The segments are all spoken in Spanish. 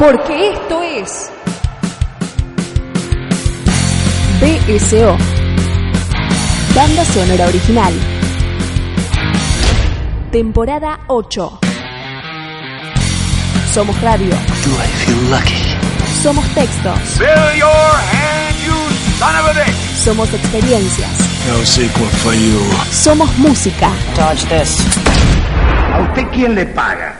Porque esto es BSO, Banda Sonora Original, temporada 8. Somos radio, Do I feel lucky? somos textos, Fill your hand, you son of a bitch! somos experiencias, No sequel for you. somos música. Dodge this. ¿A usted quién le paga?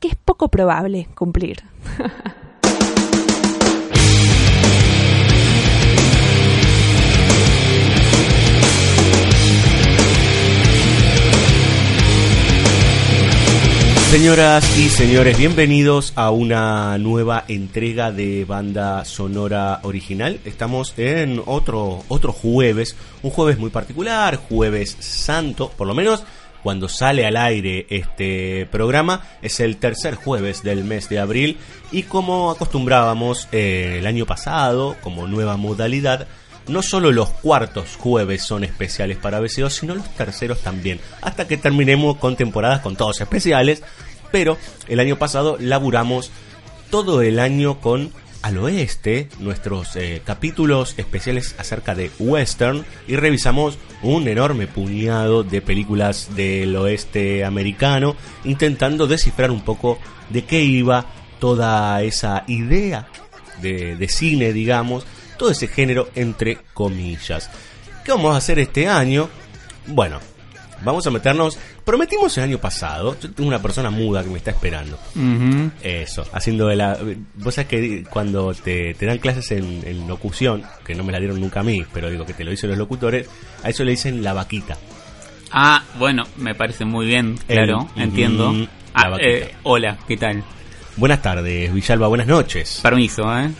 que es poco probable cumplir. Señoras y señores, bienvenidos a una nueva entrega de banda sonora original. Estamos en otro otro jueves, un jueves muy particular, jueves santo, por lo menos cuando sale al aire este programa es el tercer jueves del mes de abril y como acostumbrábamos eh, el año pasado como nueva modalidad no solo los cuartos jueves son especiales para BCO, sino los terceros también. Hasta que terminemos con temporadas con todos especiales. Pero el año pasado laburamos todo el año con Al Oeste, nuestros eh, capítulos especiales acerca de western. Y revisamos un enorme puñado de películas del oeste americano, intentando descifrar un poco de qué iba toda esa idea de, de cine, digamos, todo ese género entre comillas. ¿Qué vamos a hacer este año? Bueno, vamos a meternos. Prometimos el año pasado. Yo tengo una persona muda que me está esperando. Eso, haciendo de la. Vos sabés que cuando te, te dan clases en, en locución, que no me la dieron nunca a mí, pero digo que te lo dicen los locutores, a eso le dicen la vaquita. Ah, bueno, me parece muy bien, claro, El- entiendo. mm, Ah, la vaquita. eh, hola, ¿qué tal? Buenas tardes, Villalba, buenas noches. Permiso, ¿eh?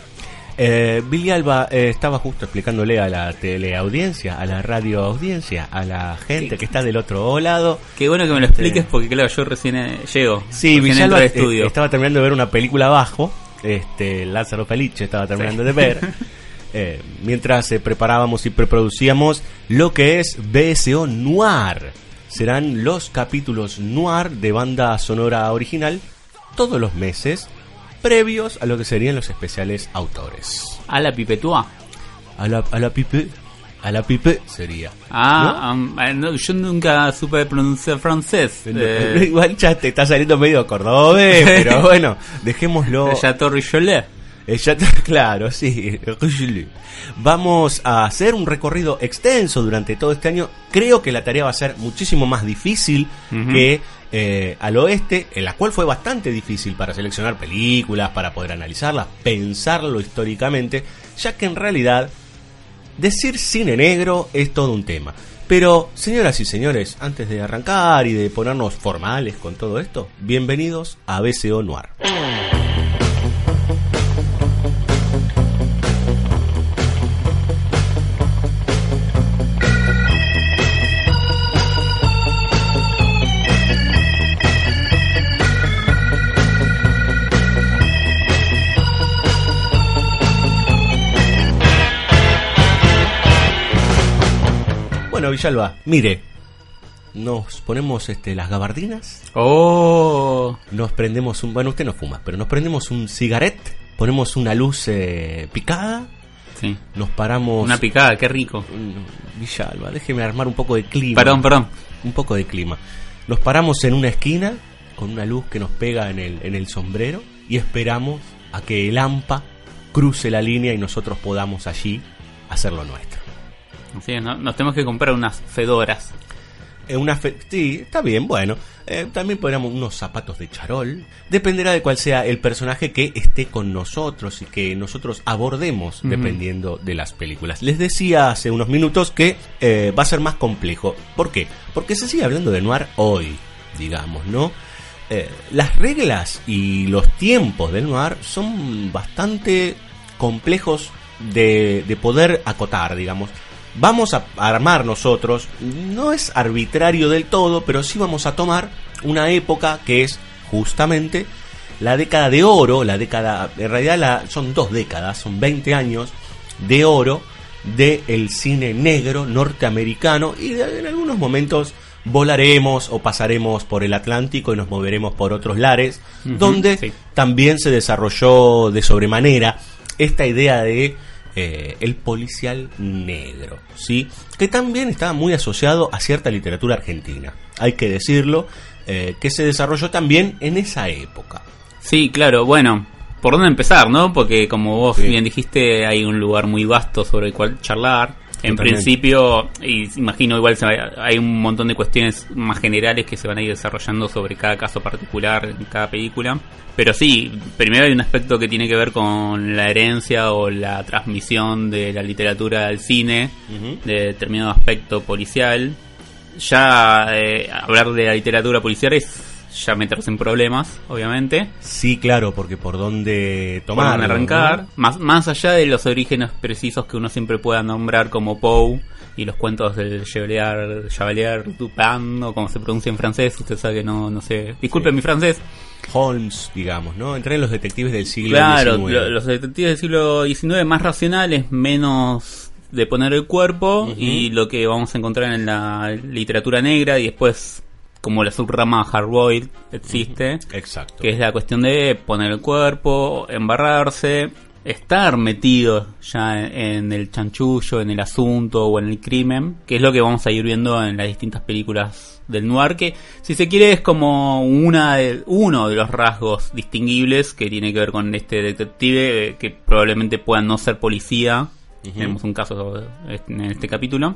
Eh, Billy Alba eh, estaba justo explicándole a la teleaudiencia, a la radioaudiencia, a la gente que está del otro lado. Qué bueno que me lo expliques porque, claro, yo recién eh, llego. Sí, recién entro Villalba al eh, estudio. estaba terminando de ver una película abajo, este, Lázaro Caliche estaba terminando de ver, eh, mientras preparábamos y preproducíamos lo que es BSO Noir. Serán los capítulos Noir de banda sonora original todos los meses, previos a lo que serían los especiales autores. A la pipetúa. A la, a la pipe, a la pipe sería. Ah, am, eh, no, yo nunca supe pronunciar francés. ¿No? Eh, Igual ya te está saliendo medio cordobés, pero bueno, dejémoslo. Chateau Richolet. Eh, ya te- claro, sí. Vamos a hacer un recorrido extenso durante todo este año. Creo que la tarea va a ser muchísimo más difícil que eh, al oeste, en la cual fue bastante difícil para seleccionar películas, para poder analizarlas, pensarlo históricamente, ya que en realidad decir cine negro es todo un tema. Pero, señoras y señores, antes de arrancar y de ponernos formales con todo esto, bienvenidos a BCO Noir. Villalba, mire, nos ponemos este, las gabardinas, Oh, nos prendemos un... Bueno, usted no fuma, pero nos prendemos un cigarette, ponemos una luz eh, picada, sí. nos paramos... Una picada, qué rico. Villalba, déjeme armar un poco de clima. Perdón, perdón. Un poco de clima. Nos paramos en una esquina con una luz que nos pega en el, en el sombrero y esperamos a que el AMPA cruce la línea y nosotros podamos allí hacer lo nuestro. ¿No? nos tenemos que comprar unas fedoras. Eh, una fe- sí, está bien, bueno. Eh, también podríamos unos zapatos de charol. Dependerá de cuál sea el personaje que esté con nosotros y que nosotros abordemos dependiendo de las películas. Les decía hace unos minutos que eh, va a ser más complejo. ¿Por qué? Porque se sigue hablando de noir hoy, digamos, ¿no? Las reglas y los tiempos del noir son bastante complejos de, de poder acotar, digamos. Vamos a armar nosotros, no es arbitrario del todo, pero sí vamos a tomar una época que es justamente la década de oro, la década, en realidad la, son dos décadas, son 20 años de oro del cine negro norteamericano y de- en algunos momentos volaremos o pasaremos por el Atlántico y nos moveremos por otros lares, donde sí. también se desarrolló de sobremanera esta idea de eh, el policial negro, ¿sí? que también estaba muy asociado a cierta literatura argentina, hay que decirlo, eh, que se desarrolló también en esa época. Sí, claro, bueno, ¿por dónde empezar, no? Porque como vos Sí. bien dijiste, hay un lugar muy vasto sobre el cual charlar. En Totalmente. principio, y imagino igual se va- hay un montón de cuestiones más generales que se van a ir desarrollando sobre cada caso particular en cada película. Pero sí, primero hay un aspecto que tiene que ver con la herencia o la transmisión de la literatura al cine, de determinado aspecto policial. Ya eh, hablar de la literatura policial es ya meterse en problemas, obviamente. Sí, claro, porque por dónde Por tomar. dónde arrancar. Más, más allá de los orígenes precisos que uno siempre pueda nombrar como Poe y los cuentos del Chevalier, Chevalier Dupin o como se pronuncia en francés, usted sabe que no, no sé. Disculpe Sí. mi francés. Holmes, digamos, ¿no? Entre los detectives del siglo Claro, XIX. lo- los detectives del siglo XIX más racionales, menos de poner el cuerpo y lo que vamos a encontrar en la literatura negra y después como la subrama hardboiled existe. Exacto. que es la cuestión de poner el cuerpo, embarrarse, estar metido ya en, el chanchullo, en el asunto o en el crimen, que es lo que vamos a ir viendo en las distintas películas del noir, que si se quiere es como una de- uno de los rasgos distinguibles que tiene que ver con este detective, eh, que probablemente pueda no ser policía, Ujú. tenemos un caso en este capítulo,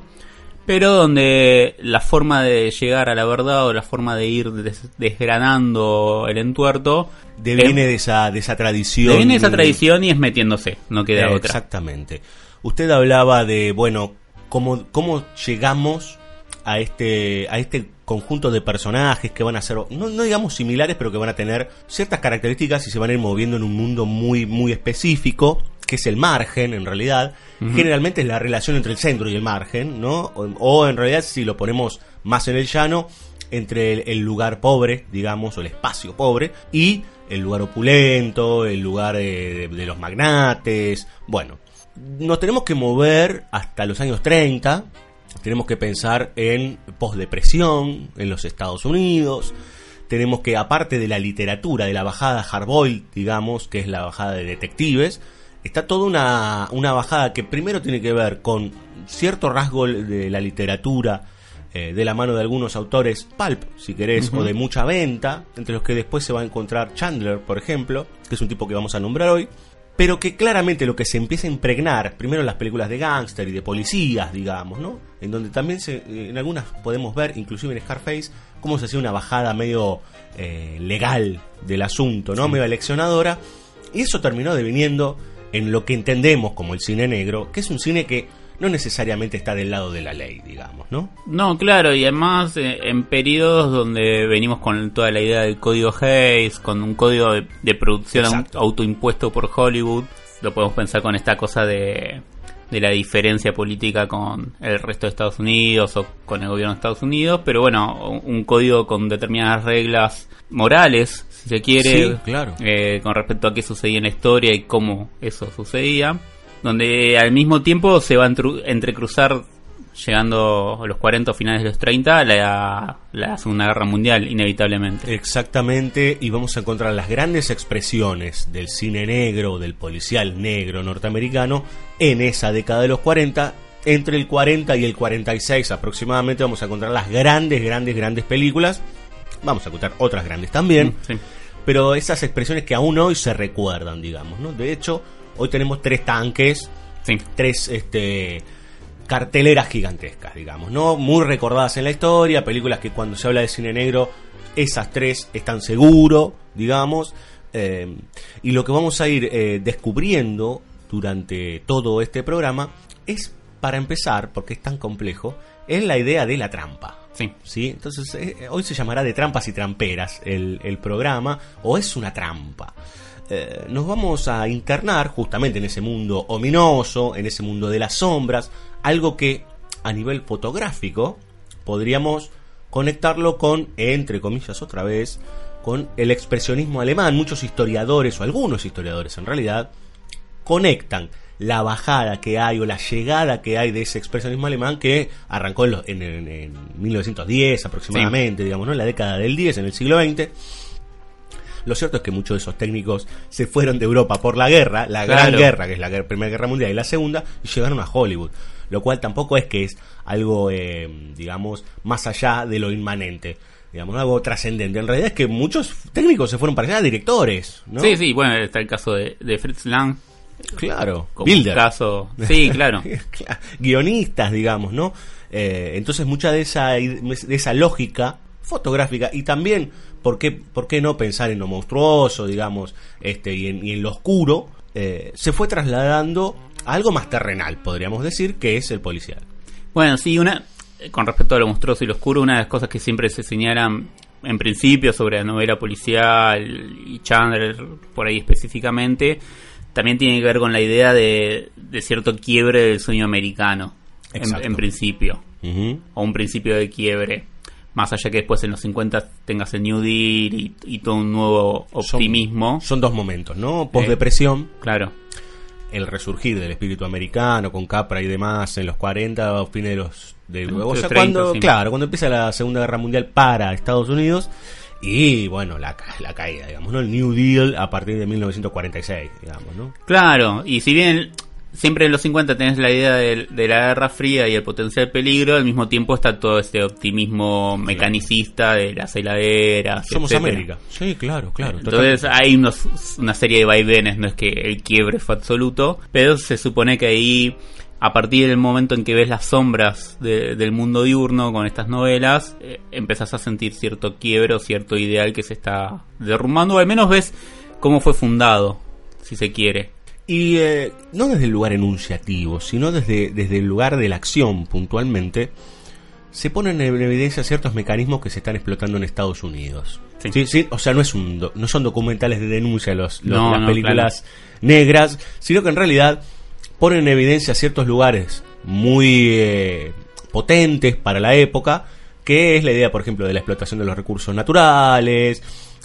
pero donde la forma de llegar a la verdad o la forma de ir des- desgranando el entuerto Deviene es- de esa, de esa tradición. deviene de esa tradición y es metiéndose, no queda Eh, otra. Exactamente. Usted hablaba de, bueno, cómo, cómo llegamos a este, a este conjunto de personajes que van a ser, no, no digamos similares, pero que van a tener ciertas características y se van a ir moviendo en un mundo muy, muy específico, que es el margen, en realidad. Generalmente es la relación entre el centro y el margen, ¿no? O, o en realidad, si lo ponemos más en el llano, entre el, el lugar pobre, digamos, o el espacio pobre, y el lugar opulento, el lugar eh, de, de los magnates. Bueno, nos tenemos que mover hasta los años 30, tenemos que pensar en posdepresión en los Estados Unidos, tenemos que, aparte de la literatura, de la bajada hardboiled, digamos, que es la bajada de detectives, está toda una, una bajada que primero tiene que ver con cierto rasgo de la literatura, eh, de la mano de algunos autores pulp, si querés, o de mucha venta, entre los que después se va a encontrar Chandler, por ejemplo, que es un tipo que vamos a nombrar hoy, pero que claramente lo que se empieza a impregnar, primero en las películas de gángster y de policías, digamos, ¿no? En donde también se, eh, en algunas podemos ver, inclusive en Scarface, cómo se hacía una bajada medio eh, legal del asunto, ¿no? Medio eleccionadora, y eso terminó deviniendo en lo que entendemos como el cine negro, que es un cine que no necesariamente está del lado de la ley, digamos, ¿no? No, claro, y además eh, en periodos donde venimos con toda la idea del código Hayes, con un código de, de producción Exacto. au- autoimpuesto por Hollywood, lo podemos pensar con esta cosa de, de la diferencia política con el resto de Estados Unidos o con el gobierno de Estados Unidos, pero bueno, un un código con determinadas reglas morales, si se quiere, Sí, claro. eh, con respecto a qué sucedía en la historia y cómo eso sucedía, donde al mismo tiempo se va a entrecruzar, llegando a los 40 o finales de los 30, la, la Segunda Guerra Mundial, inevitablemente. Exactamente, y vamos a encontrar las grandes expresiones del cine negro, del policial negro norteamericano, en esa década de los 40. Entre el 40 y el 46 aproximadamente vamos a encontrar las grandes, grandes, grandes películas. Vamos a encontrar otras grandes también. Sí. pero esas expresiones que aún hoy se recuerdan, digamos, ¿no? De hecho, hoy tenemos tres tanques, Sí. tres este carteleras gigantescas, digamos, ¿no? Muy recordadas en la historia, películas que cuando se habla de cine negro, esas tres están seguro, digamos, eh, y lo que vamos a ir eh, descubriendo durante todo este programa es, para empezar, porque es tan complejo, es la idea de la trampa. Sí. ¿sí? Entonces, eh, hoy se llamará de trampas y tramperas el, el programa, o es una trampa. Eh, nos vamos a internar justamente en ese mundo ominoso, en ese mundo de las sombras, algo que a nivel fotográfico podríamos conectarlo con, entre comillas otra vez, con el expresionismo alemán. Muchos historiadores, o algunos historiadores en realidad, conectan la bajada que hay o la llegada que hay de ese expresionismo alemán que arrancó en, los- en- en- en 1910 aproximadamente, digamos, ¿no? en la década del 10, en el siglo XX. Lo cierto es que muchos de esos técnicos se fueron de Europa por la guerra, la gran guerra, que es la Primera Guerra Mundial y la Segunda, y llegaron a Hollywood. Lo cual tampoco es que es algo, eh, digamos, más allá de lo inmanente. Digamos, algo trascendente. En realidad es que muchos técnicos se fueron para allá, directores, ¿no? Sí, sí, bueno, está el caso de, de Fritz Lang. Claro. Como Builder. caso. Sí, claro. Claro, guionistas, digamos, ¿no? Eh, entonces mucha de esa, de esa lógica fotográfica y también, ¿por qué, por qué no pensar en lo monstruoso, digamos, este, y, en, y en lo oscuro? eh, se fue trasladando a algo más terrenal, podríamos decir, que es el policial. Bueno, sí, una con respecto a lo monstruoso y lo oscuro, una de las cosas que siempre se señalan en principio sobre la novela policial y Chandler por ahí específicamente, también tiene que ver con la idea de, de cierto quiebre del sueño americano, en, en principio, o un principio de quiebre. Más allá que después en los 50 tengas el New Deal y, y todo un nuevo optimismo. Son dos momentos, ¿no? Postdepresión, Claro. el resurgir del espíritu americano con Capra y demás en los 40 o fines de los de o sea, 30, cuando sí. claro cuando empieza la Segunda Guerra Mundial para Estados Unidos y bueno la, la caída digamos no el New Deal a partir de 1946 digamos no Claro, y si bien siempre en los 50 tenés la idea de, la Guerra Fría y el potencial peligro, al mismo tiempo está todo este optimismo mecanicista de las heladeras. somos etcétera. América sí claro claro Entonces totalmente. hay unos, una serie de vaivenes, no es que el quiebre fue absoluto, pero se supone que ahí, a partir del momento en que ves las sombras de- del mundo diurno con estas novelas, eh, empezás a sentir cierto quiebre o cierto ideal que se está derrumbando, o al menos ves cómo fue fundado, si se quiere. Y eh, no desde el lugar enunciativo sino desde desde el lugar de la acción puntualmente se ponen en evidencia ciertos mecanismos que se están explotando en Estados Unidos. Sí. Sí, sí, o sea, no es un do- no son documentales de denuncia los, los- No, las no, películas negras, sino que en realidad ponen en evidencia ciertos lugares muy eh, potentes para la época, que es la idea, por ejemplo, de la explotación de los recursos naturales,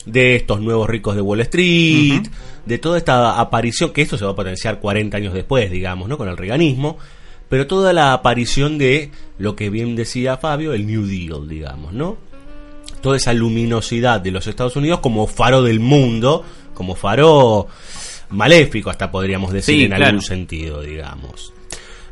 de estos nuevos ricos de Wall Street, de toda esta aparición, que esto se va a potenciar 40 años después, digamos, ¿no? Con el reganismo, pero toda la aparición de lo que bien decía Fabio, el New Deal, digamos, ¿no? Toda esa luminosidad de los Estados Unidos como faro del mundo, como faro maléfico, hasta podríamos decir Sí, en claro. algún sentido, digamos.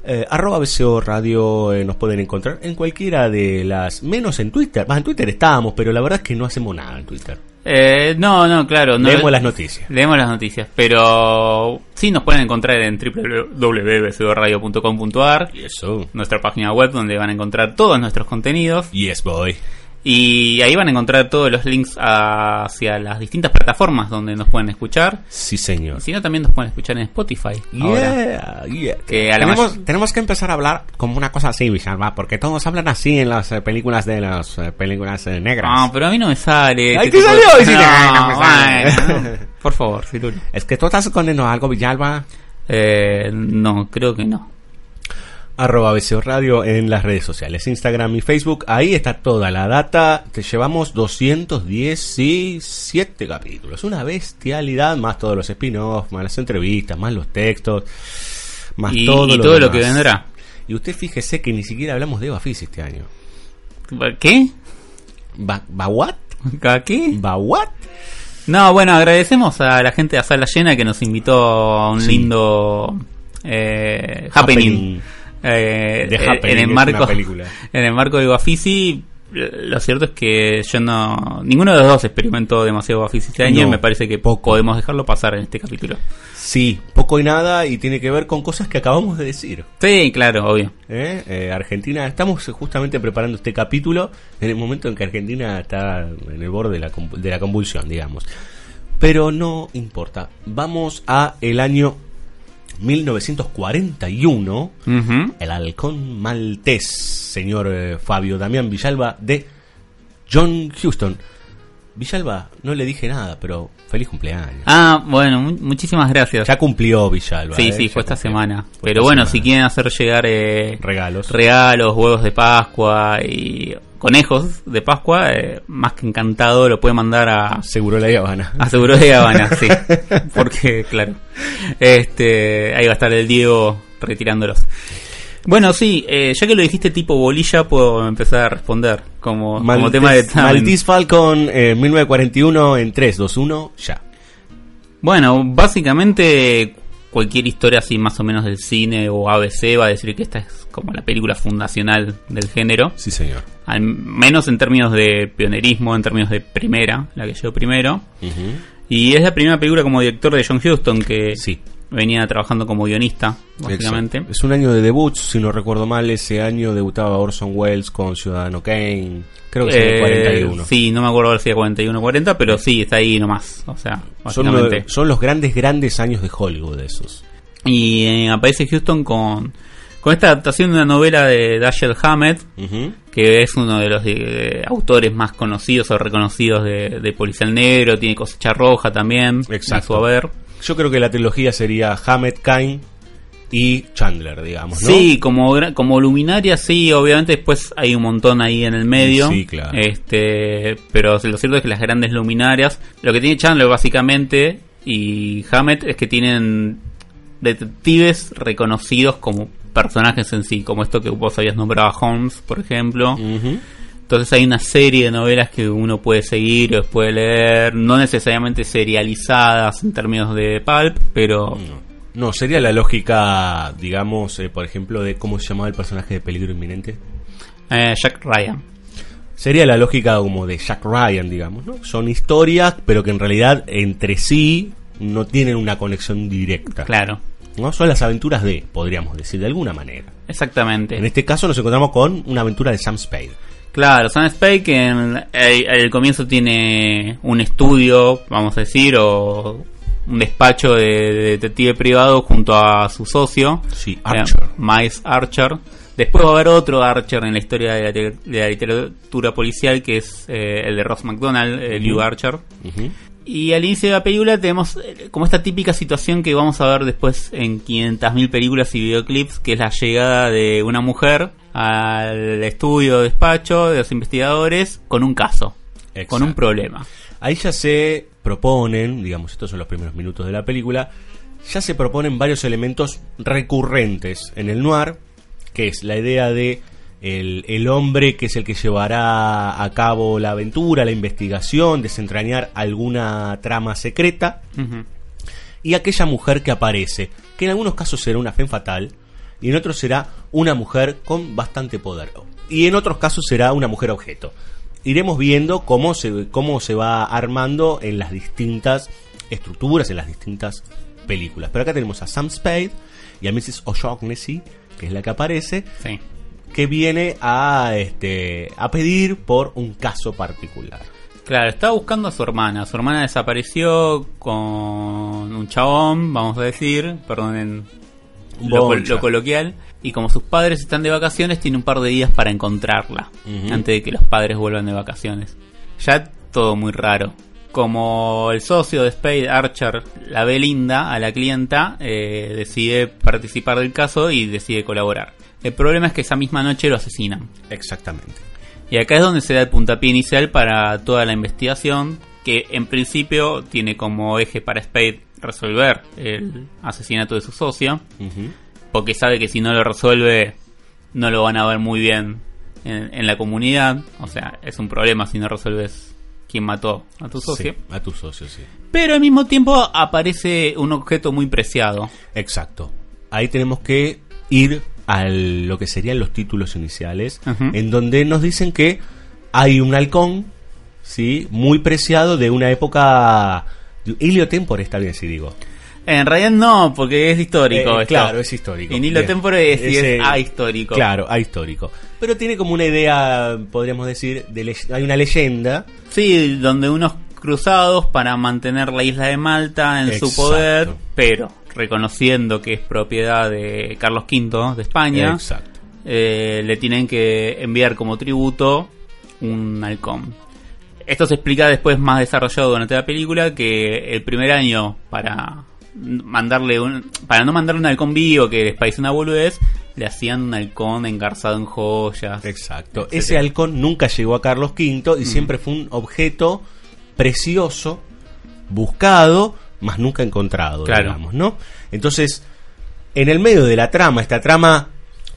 Eh, arroba BCO Radio eh, nos pueden encontrar en cualquiera de las, menos en Twitter, más en Twitter estábamos, pero la verdad es que no hacemos nada en Twitter. Eh, no, no, claro. No, Leemos las noticias. Leemos las noticias, pero sí nos pueden encontrar en www.bcradio.com.ar, eso. nuestra página web donde van a encontrar todos nuestros contenidos Yes, boy. Y ahí van a encontrar todos los links hacia las distintas plataformas donde nos pueden escuchar. Sí, señor. Si no, también nos pueden escuchar en Spotify. ahora. Yeah, yeah. Que a la tenemos, tenemos que empezar a hablar como una cosa así, Villalba, porque todos hablan así en las eh, películas de las eh, películas eh, negras. No, pero a mí no me sale. Ay, este ¿te de- salió? Sí, no, no me sale. bueno, por favor, Cirulo. Es que tú estás escondiendo algo, Villalba. Eh, no, creo que no. Arroba BCO Radio en las redes sociales, Instagram y Facebook. Ahí está toda la data. Te llevamos 217 capítulos. Una bestialidad, más todos los spin-offs, más las entrevistas, más los textos, más Y, todo, y lo, todo lo que vendrá. Y usted fíjese que ni siquiera hablamos de Fizz este año. ¿Qué? ¿Va, va what? ¿A ¿Qué? ¿Va what? No, bueno, agradecemos a la gente de Sala Llena que nos invitó a un Sí. lindo eh, happening. Happening. Eh, eh, en el marco una película. en el marco de Guafisi lo cierto es que yo no. Ninguno de los dos experimentó demasiado Buffy este año No, y me parece que poco. podemos dejarlo pasar en este capítulo. Sí, poco y nada y tiene que ver con cosas que acabamos de decir. Sí, claro, obvio. ¿eh? Eh, Argentina, estamos justamente preparando este capítulo en el momento en que Argentina está en el borde de la, de la convulsión, digamos. Pero no importa. Vamos a el año 1941. Ujú. El halcón maltés, señor eh, Fabio Damián Villalba, de John Houston. Villalba, no le dije nada, pero feliz cumpleaños. Ah, bueno, mu- muchísimas gracias. Ya cumplió Villalba. sí, eh, sí, fue esta semana. Fue Pero esta bueno, semana. si quieren hacer llegar eh, Regalos. regalos, huevos de Pascua y conejos de Pascua, eh, más que encantado lo puede mandar a Seguro la Habana. a Seguro de Habana, sí. Porque, claro, este, ahí va a estar el Diego retirándolos. Bueno, sí, eh, ya que lo dijiste tipo bolilla, puedo empezar a responder como, tema de. Maltese Falcon eh, 1941 en 3, 2, 1, ya. Bueno, básicamente cualquier historia así más o menos del cine o ABC va a decir que esta es como la película fundacional del género. Sí, señor. Al menos en términos de pionerismo, en términos de primera, la que llegó primero. Y es la primera película como director de John Huston que Sí. Venía trabajando como guionista, básicamente. Exacto. Es un año de debuts, si no recuerdo mal, ese año debutaba Orson Welles con Ciudadano Kane. Creo que es en el Eh, 41. Sí, no me acuerdo si era 41 o 40, pero sí, está ahí nomás. O sea, son, básicamente. son los grandes, grandes años de Hollywood esos. Y eh, aparece Houston con, con esta adaptación de una novela de Dashiell Hammett, que es uno de los autores más conocidos o reconocidos de, de Policial Negro, tiene cosecha roja también, Exacto. a su haber. Yo creo que la trilogía sería Hammett, Kane y Chandler, digamos, ¿no? Sí, como, como luminaria, sí, obviamente después hay un montón ahí en el medio. Sí, claro. Este, pero lo cierto es que las grandes luminarias, lo que tiene Chandler básicamente y Hammett es que tienen detectives reconocidos como personajes en sí, como esto que vos habías nombrado a Holmes, por ejemplo. Ujú. Entonces hay una serie de novelas que uno puede seguir o puede leer, no necesariamente serializadas en términos de pulp, pero No. No, sería la lógica, digamos, eh, por ejemplo, de cómo se llamaba el personaje de Peligro Inminente. eh, Jack Ryan. Sería la lógica como de Jack Ryan, digamos, ¿no? Son historias, pero que en realidad entre sí no tienen una conexión directa. Claro, ¿no? Son las aventuras de, podríamos decir, de alguna manera. exactamente. En este caso nos encontramos con una aventura de Sam Spade. Claro, Sam Spade que en el, comienzo tiene un estudio, vamos a decir, o un despacho de, de detective privado junto a su socio, Sí, eh, Archer. Miles Archer. Después va a haber otro Archer en la historia de la, te- de la literatura policial que es eh, el de Ross McDonald, Lew Archer. Ujú. Y al inicio de la película tenemos eh, como esta típica situación que vamos a ver después en 500.000 películas y videoclips, que es la llegada de una mujer al estudio, despacho de los investigadores con un caso, Exacto. con un problema. Ahí ya se proponen, digamos, estos son los primeros minutos de la película, ya se proponen varios elementos recurrentes en el noir, que es la idea de el, el hombre que es el que llevará a cabo la aventura, la investigación, desentrañar alguna trama secreta, y aquella mujer que aparece, que en algunos casos será una femme fatal y en otros será una mujer con bastante poder. Y en otros casos será una mujer objeto. Iremos viendo cómo se, cómo se va armando en las distintas estructuras, en las distintas películas. Pero acá tenemos a Sam Spade y a Mrs. O'Shaughnessy, que es la que aparece, Sí. Que viene a, este, a pedir por un caso particular. Claro, estaba buscando a su hermana. Su hermana desapareció con un chabón, vamos a decir, perdonen lo, coloquial. Y como sus padres están de vacaciones, tiene un par de días para encontrarla. Antes de que los padres vuelvan de vacaciones. Ya todo muy raro. Como el socio de Spade, Archer, la ve linda a la clienta, eh, decide participar del caso y decide colaborar. El problema es que esa misma noche lo asesinan. Exactamente. Y acá es donde se da el puntapié inicial para toda la investigación, que en principio tiene como eje para Spade resolver el asesinato de su socio, porque sabe que si no lo resuelve no lo van a ver muy bien en, en la comunidad, o sea, es un problema si no resuelves quién mató a tu socio. Sí, a tu socio, sí. Pero al mismo tiempo aparece un objeto muy preciado. Exacto. Ahí tenemos que ir a lo que serían los títulos iniciales, en donde nos dicen que hay un halcón, ¿sí? Muy preciado de una época... Heliotempore está bien si digo. En realidad no, porque es histórico. Eh, claro, es histórico. Y Nilo Bien. Tempore es, Ese- es ahistórico. Claro, ahistórico. Pero tiene como una idea, podríamos decir, de hay una leyenda. Sí, donde unos cruzados para mantener la isla de Malta en su poder, pero reconociendo que es propiedad de Carlos V de España, Exacto. eh, le tienen que enviar como tributo un halcón. Esto se explica después más desarrollado durante la película que el primer año para mandarle un para no mandarle un halcón vivo que les parece una boludez, le hacían un halcón engarzado en joyas. Exacto. etcétera. Ese halcón nunca llegó a Carlos V y siempre fue un objeto precioso, buscado, más nunca encontrado, Claro. digamos, ¿no? Entonces, en el medio de la trama, esta trama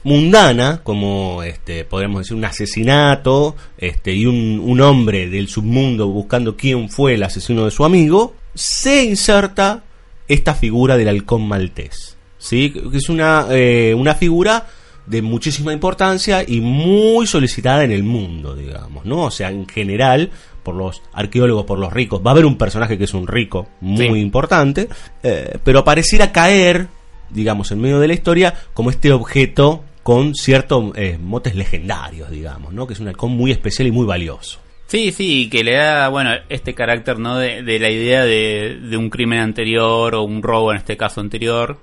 mundana, como este, podríamos decir un asesinato, este, y un, un hombre del submundo buscando quién fue el asesino de su amigo, se inserta esta figura del halcón maltés. ¿sí? Que es una, eh, una figura de muchísima importancia y muy solicitada en el mundo, digamos, ¿no? O sea, en general, por los arqueólogos, por los ricos, va a haber un personaje que es un rico muy Sí. importante, eh, pero pareciera caer, digamos, en medio de la historia como este objeto con ciertos eh, motes legendarios, digamos, ¿no? Que es un halcón muy especial y muy valioso. Sí, sí, que le da, bueno, este carácter, ¿no? De, de la idea de, de un crimen anterior o un robo en este caso anterior,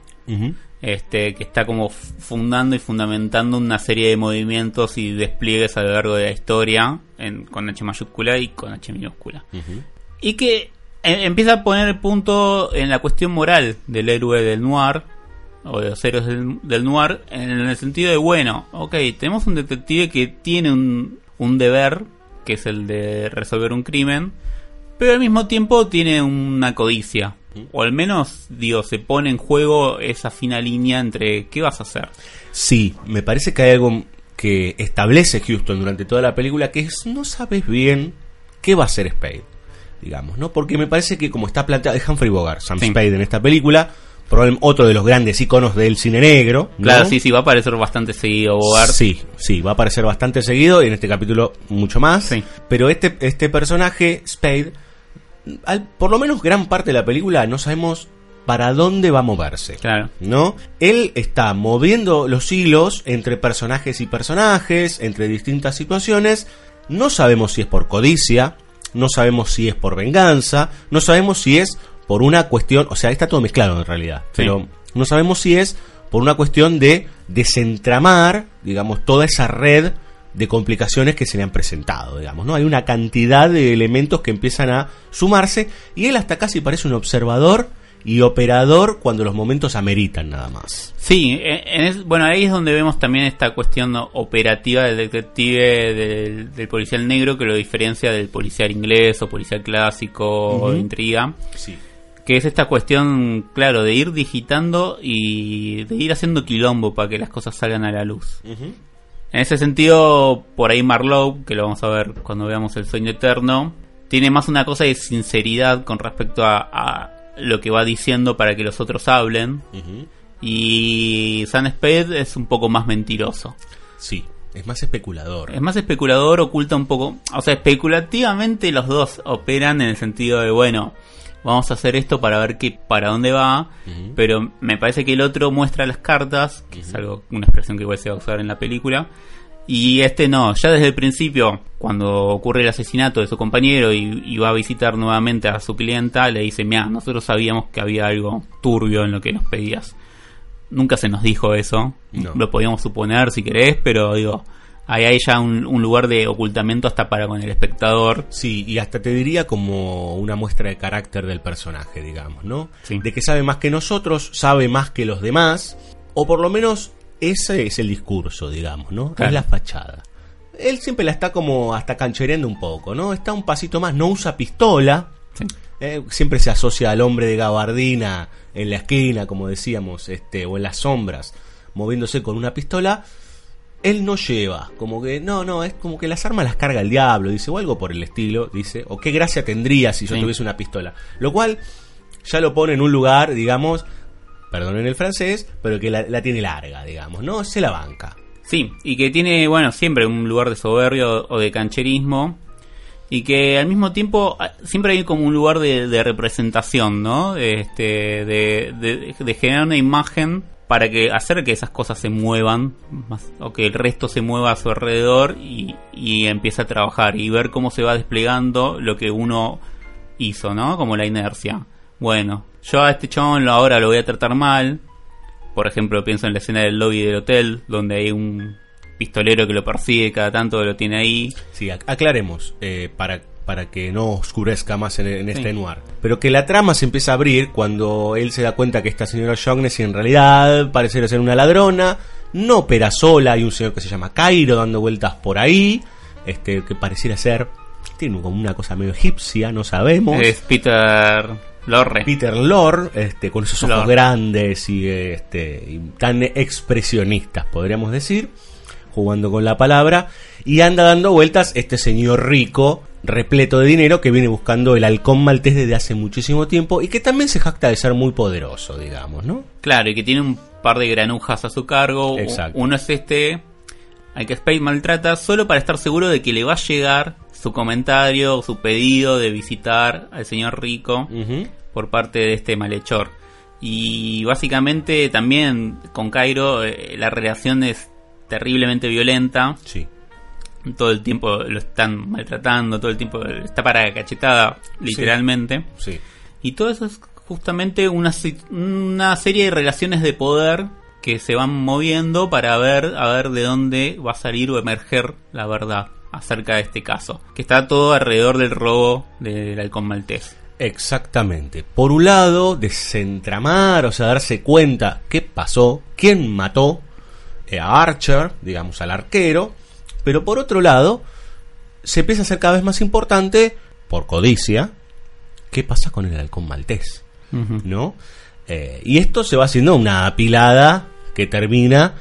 este, que está como fundando y fundamentando una serie de movimientos y despliegues a lo largo de la historia, en- con H mayúscula y con H minúscula. Y que eh, empieza a poner el punto en la cuestión moral del héroe del noir, o de los héroes del, del noir, en el sentido de, bueno, ok, tenemos un detective que tiene un, un deber, que es el de resolver un crimen, pero al mismo tiempo tiene una codicia. O al menos, digo, se pone en juego esa fina línea entre qué vas a hacer. Sí, me parece que hay algo que establece Houston durante toda la película que es no sabes bien qué va a hacer Spade, digamos, ¿no? Porque me parece que como está planteado es Humphrey Bogart, Sam Sí. Spade en esta película, probablemente otro de los grandes iconos del cine negro, ¿no? Claro, sí, sí, va a aparecer bastante seguido Bogart. Sí, sí, va a aparecer bastante seguido y en este capítulo mucho más. Sí. Pero este, este personaje, Spade, al- por lo menos gran parte de la película no sabemos para dónde va a moverse. Claro. ¿No? Él está moviendo los hilos entre personajes y personajes, entre distintas situaciones. No sabemos si es por codicia, no sabemos si es por venganza, no sabemos si es por una cuestión, o sea, está todo mezclado en realidad, Sí. pero no sabemos si es por una cuestión de desentramar, digamos, toda esa red de complicaciones que se le han presentado, digamos, ¿no? Hay una cantidad de elementos que empiezan a sumarse y él hasta casi parece un observador y operador cuando los momentos ameritan nada más. Sí, en- es- bueno, ahí es donde vemos también esta cuestión operativa del detective, del, del policial negro, que lo diferencia del policial inglés o policial clásico o de intriga. Sí. Que es esta cuestión, claro, de ir digitando y de ir haciendo quilombo para que las cosas salgan a la luz. En ese sentido, por ahí Marlowe, que lo vamos a ver cuando veamos El Sueño Eterno, tiene más una cosa de sinceridad con respecto a, a lo que va diciendo para que los otros hablen. Y Sam Spade es un poco más mentiroso. Sí, es más especulador. Es más especulador, oculta un poco. O sea, especulativamente los dos operan en el sentido de, bueno, vamos a hacer esto para ver qué, para dónde va. Pero me parece que el otro muestra las cartas, que es algo, una expresión que igual se va a usar en la película. Y este no, ya desde el principio, cuando ocurre el asesinato de su compañero y, y va a visitar nuevamente a su clienta, le dice, mira, nosotros sabíamos que había algo turbio en lo que nos pedías. Nunca se nos dijo eso, No. lo podíamos suponer si querés, pero digo, ahí hay ya un, un lugar de ocultamiento hasta para con el espectador. Sí, y hasta te diría como una muestra de carácter del personaje, digamos, ¿no? Sí. De que sabe más que nosotros, sabe más que los demás, o por lo menos ese es el discurso, digamos, ¿no? Claro. Es la fachada. Él siempre la está como hasta canchereando un poco, ¿no? Está un pasito más, no usa pistola, Sí. Eh, siempre se asocia al hombre de gabardina en la esquina, como decíamos, este, o en las sombras, moviéndose con una pistola. Él no lleva, como que, no, no, es como que las armas las carga el diablo, dice, o algo por el estilo, dice, o qué gracia tendría si yo Sí. tuviese una pistola. Lo cual ya lo pone en un lugar, digamos, perdonen el francés, pero que la, la tiene larga, digamos, ¿no? Se la banca. Sí, y que tiene, bueno, siempre un lugar de soberbio o de cancherismo. Y que al mismo tiempo ah, siempre hay como un lugar de, de representación, ¿no? Este, de, de, de generar una imagen para que hacer que esas cosas se muevan más, o que el resto se mueva a su alrededor y, y empiece a trabajar y ver cómo se va desplegando lo que uno hizo, ¿no? Como la inercia. Bueno, yo a este chabón ahora lo voy a tratar mal. Por ejemplo, pienso en la escena del lobby del hotel, donde hay un pistolero que lo persigue cada tanto, lo tiene ahí. Sí, ac- aclaremos, eh, para, para que no oscurezca más en, en este Sí. noir. Pero que la trama se empieza a abrir cuando él se da cuenta que esta señora Jones en realidad parece ser una ladrona, no opera sola, hay un señor que se llama Cairo dando vueltas por ahí, este que pareciera ser, tiene como una cosa medio egipcia, no sabemos. Es Peter Lorre. Peter Lorre, este, con esos ojos grandes y, este, y tan expresionistas, podríamos decir, jugando con la palabra, y anda dando vueltas este señor rico, repleto de dinero, que viene buscando el halcón maltés desde hace muchísimo tiempo y que también se jacta de ser muy poderoso, digamos, ¿no? Claro, y que tiene un par de granujas a su cargo. Exacto. Uno es este, al que Spade maltrata, solo para estar seguro de que le va a llegar su comentario, su pedido de visitar al señor rico por parte de este malhechor. Y básicamente también con Cairo eh, la relación es terriblemente violenta. Sí. Todo el tiempo lo están maltratando, todo el tiempo está para cachetada, literalmente. Sí. Y todo eso es justamente una, una serie de relaciones de poder que se van moviendo para ver a ver de dónde va a salir o emerger la verdad acerca de este caso. Que está todo alrededor del robo del halcón maltés. Exactamente. Por un lado, desentramar, o sea, darse cuenta qué pasó, quién mató eh, a Archer, digamos, al arquero. Pero por otro lado, se empieza a ser cada vez más importante, por codicia, qué pasa con el halcón maltés. ¿no? Eh, y esto se va haciendo una apilada que termina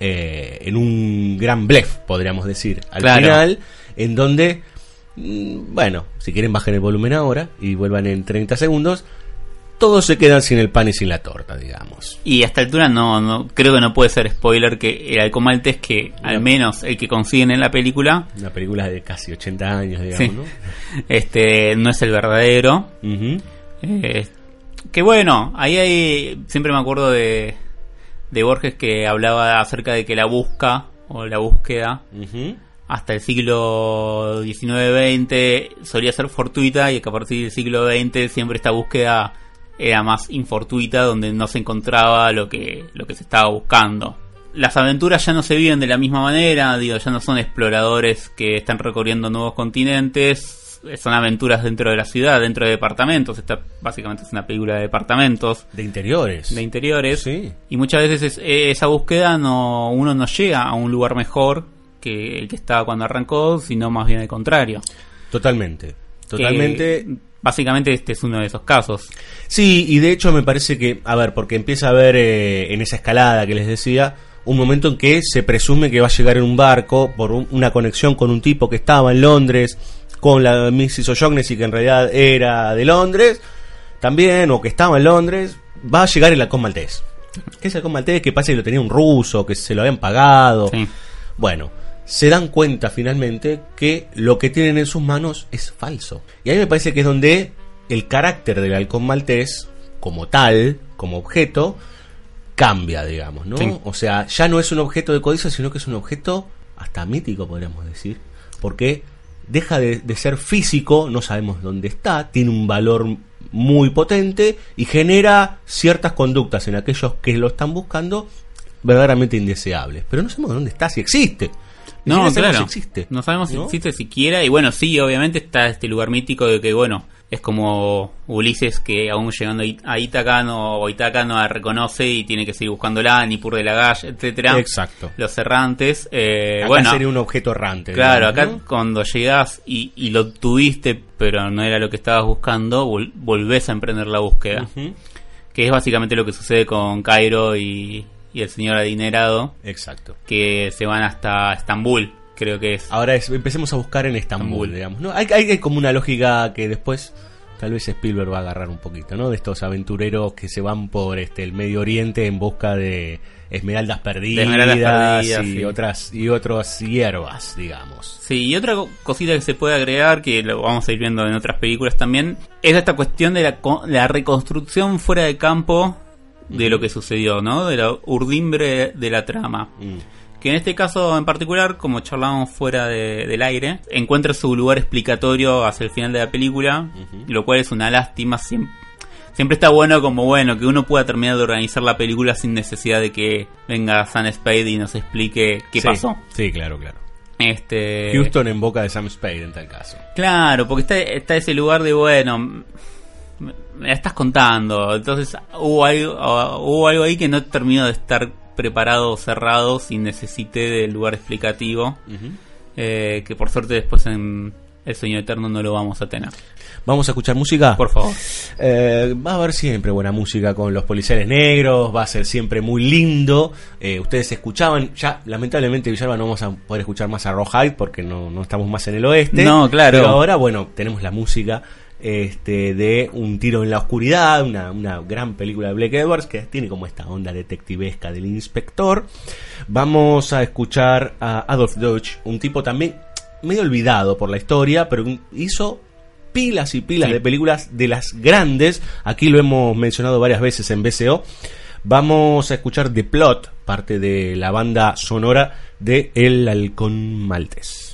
eh, en un gran blef, podríamos decir, al Claro. final, en donde, mm, bueno, si quieren bajen el volumen ahora y vuelvan en 30 segundos, todos se quedan sin el pan y sin la torta, digamos. Y a esta altura no, no creo que no puede ser spoiler que el halcón maltés que al No. menos el que consiguen en la película Una película de casi 80 años, sí, digamos, este no es el verdadero. ¿no? Eh, que bueno, ahí hay. Siempre me acuerdo de, de Borges que hablaba acerca de que la busca o la búsqueda hasta el siglo XIX-XX solía ser fortuita y que a partir del siglo XX siempre esta búsqueda era más infortuita donde no se encontraba lo que, lo que se estaba buscando. Las aventuras ya no se viven de la misma manera, digo, ya no son exploradores que están recorriendo nuevos continentes, son aventuras dentro de la ciudad, dentro de departamentos, esta básicamente es una película de departamentos, De interiores. de interiores. Sí. Y muchas veces es- eh, esa búsqueda no uno no llega a un lugar mejor que el que estaba cuando arrancó, sino más bien al contrario. Totalmente. Totalmente. Que, básicamente este es uno de esos casos. Sí, y de hecho me parece que, a ver, porque empieza a haber eh, en esa escalada que les decía, un momento en que se presume que va a llegar en un barco por un- una conexión con un tipo que estaba en Londres, con la Mrs. O'Shaughnessy, que en realidad era de Londres, también, o que estaba en Londres, va a llegar el halcón maltés. ¿Qué es el halcón maltés? Que parece que lo tenía un ruso, que se lo habían pagado. Sí. Bueno, se dan cuenta finalmente que lo que tienen en sus manos es falso. Y a mí me parece que es donde el carácter del halcón maltés, como tal, como objeto, cambia, digamos, ¿no? Sí. O sea, ya no es un objeto de codicia, sino que es un objeto hasta mítico, podríamos decir. Porque deja de, de ser físico, no sabemos dónde está, tiene un valor muy potente y genera ciertas conductas en aquellos que lo están buscando verdaderamente indeseables. Pero no sabemos dónde está, si existe. No, claro. si existe. No sabemos ¿no? si existe siquiera. Y bueno, sí, obviamente está este lugar mítico de que, bueno, es como Ulises que aún llegando a Í- a Ítaca no, o Ítaca no la reconoce y tiene que seguir buscándola, Nippur de la Galle, etcétera. Exacto. Los errantes. Eh, Acá bueno, sería un objeto errante. Claro, digamos, acá ¿no? cuando llegás y, y lo tuviste, pero no era lo que estabas buscando, vol- volvés a emprender la búsqueda. Que es básicamente lo que sucede con Cairo y, y el señor adinerado, Exacto. que se van hasta Estambul, creo que es. Ahora es- empecemos a buscar en Estambul, Estambul. digamos. ¿no? Hay, hay, hay como una lógica que después tal vez Spielberg va a agarrar un poquito, ¿no? De estos aventureros que se van por este el Medio Oriente en busca de esmeraldas perdidas, esmeraldas perdidas, y sí. otras y otras hierbas, digamos. Sí, y otra co- cosita que se puede agregar, que lo vamos a ir viendo en otras películas también, es esta cuestión de la, la reconstrucción fuera de campo de lo que sucedió, ¿no? De la urdimbre de la trama. Mm. Que en este caso en particular, como charlábamos fuera de- del aire, encuentra su lugar explicatorio hacia el final de la película, lo cual es una lástima. Siempre, siempre está bueno como bueno que uno pueda terminar de organizar la película sin necesidad de que venga Sam Spade y nos explique qué Sí, pasó. Sí, claro, claro. Este, Houston en boca de Sam Spade en tal caso. Claro, porque está, está ese lugar de, bueno, me la estás contando. Entonces hubo algo, hubo algo ahí que no terminó de estar preparado o cerrado si necesité del lugar explicativo. eh, que por suerte después en El Sueño Eterno no lo vamos a tener. Vamos a escuchar música. Por favor. Eh, va a haber siempre buena música con los policiales negros, va a ser siempre muy lindo. Eh, ustedes escuchaban, ya lamentablemente Villalba no vamos a poder escuchar más a Rawhide porque no, no estamos más en el oeste. No, claro. Pero ahora, bueno, tenemos la música este, de Un tiro en la oscuridad, una, una gran película de Blake Edwards que tiene como esta onda detectivesca del inspector. Vamos a escuchar a Adolf Deutsch, un tipo también medio olvidado por la historia, pero hizo pilas y pilas Sí. de películas de las grandes. Aquí lo hemos mencionado varias veces en BCO. Vamos a escuchar The Plot, parte de la banda sonora de El Halcón Maltés.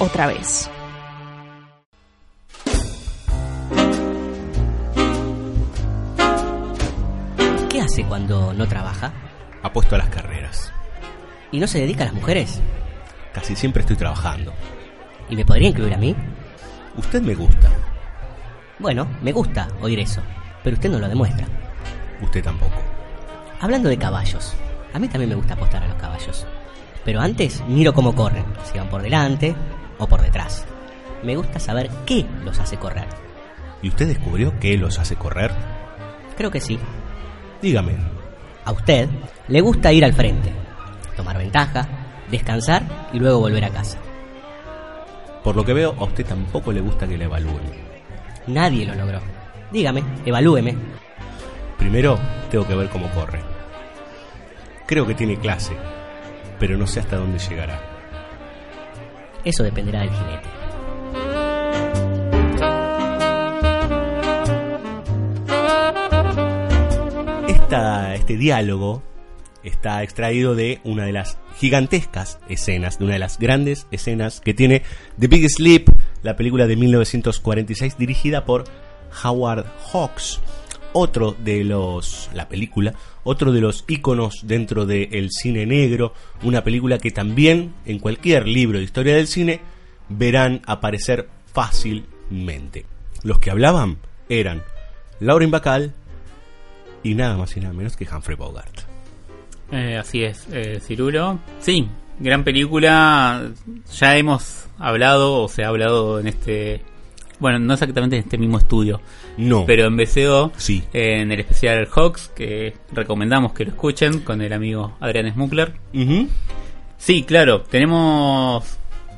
Otra vez. ¿Qué hace cuando no trabaja? Apuesto a las carreras. ¿Y no se dedica a las mujeres? Casi siempre estoy trabajando. ¿Y me podría incluir a mí? Usted me gusta. Bueno, me gusta oír eso, pero usted no lo demuestra. Usted tampoco. Hablando de caballos, a mí también me gusta apostar a los caballos. Pero antes miro cómo corren, si van por delante o por detrás. Me gusta saber qué los hace correr. ¿Y usted descubrió qué los hace correr? Creo que sí. Dígame. A usted le gusta ir al frente, tomar ventaja, descansar y luego volver a casa. Por lo que veo, a usted tampoco le gusta que le evalúen. Nadie lo logró. Dígame, evalúeme. Primero, tengo que ver cómo corre. Creo que tiene clase, pero no sé hasta dónde llegará. Eso dependerá del jinete. Esta, este diálogo está extraído de una de las gigantescas escenas, de una de las grandes escenas que tiene The Big Sleep, la película de 1946 dirigida por Howard Hawks, otro de los la película, otro de los íconos dentro del cine negro, una película que también en cualquier libro de historia del cine verán aparecer fácilmente. Los que hablaban eran Lauren Bacall y nada más y nada menos que Humphrey Bogart. Eh, así es, eh, Cirulo. Sí, gran película. Ya hemos hablado, o se ha hablado en este. Bueno, no exactamente en este mismo estudio. No. Pero en BCO, Sí. en el especial Hawks, que recomendamos que lo escuchen con el amigo Adrián Smukler. Sí, claro, tenemos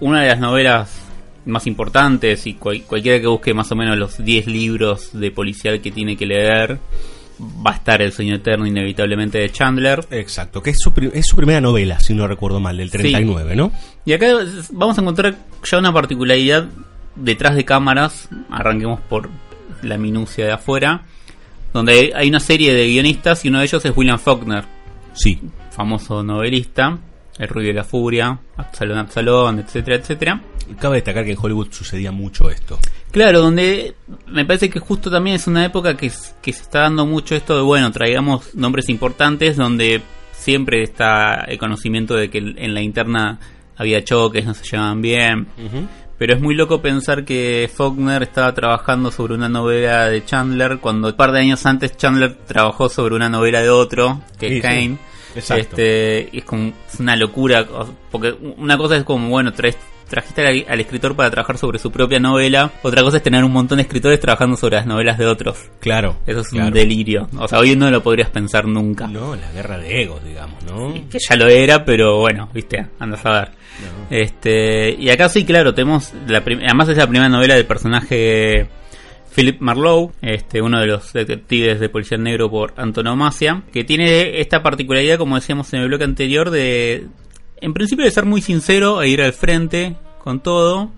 una de las novelas más importantes y cual- cualquiera que busque más o menos los 10 libros de policial que tiene que leer, va a estar El Sueño Eterno inevitablemente de Chandler. Exacto, que es su, es su primera novela, si no recuerdo mal, del 39, ¿no? Y acá vamos a encontrar ya una particularidad detrás de cámaras, arranquemos por la minucia de afuera, donde hay una serie de guionistas y uno de ellos es William Faulkner, Sí. famoso novelista, El Rubio de la Furia, Absalón Absalón, etcétera, etcétera. Cabe destacar que en Hollywood sucedía mucho esto. Claro, donde me parece que justo también es una época que, que se está dando mucho esto de, bueno, traigamos nombres importantes donde siempre está el conocimiento de que en la interna había choques, no se llevaban bien. Pero es muy loco pensar que Faulkner estaba trabajando sobre una novela de Chandler cuando un par de años antes Chandler trabajó sobre una novela de otro, que Sí, es sí. Kane. Exacto. Este, y es como es una locura, porque una cosa es como, bueno, traes- trajiste al, al escritor para trabajar sobre su propia novela, otra cosa es tener un montón de escritores trabajando sobre las novelas de otros. Claro. Eso es claro. un delirio. O sea, hoy no lo podrías pensar nunca. No, la guerra de egos, digamos, ¿no? Que ya lo era, pero bueno, viste, andas a ver. Este, y acá sí, claro, tenemos la además es la primera novela del personaje Philip Marlowe, este, uno de los detectives de Policía Negro por antonomasia, que tiene esta particularidad, como decíamos en el bloque anterior, de, en principio de ser muy sincero e ir al frente con todo,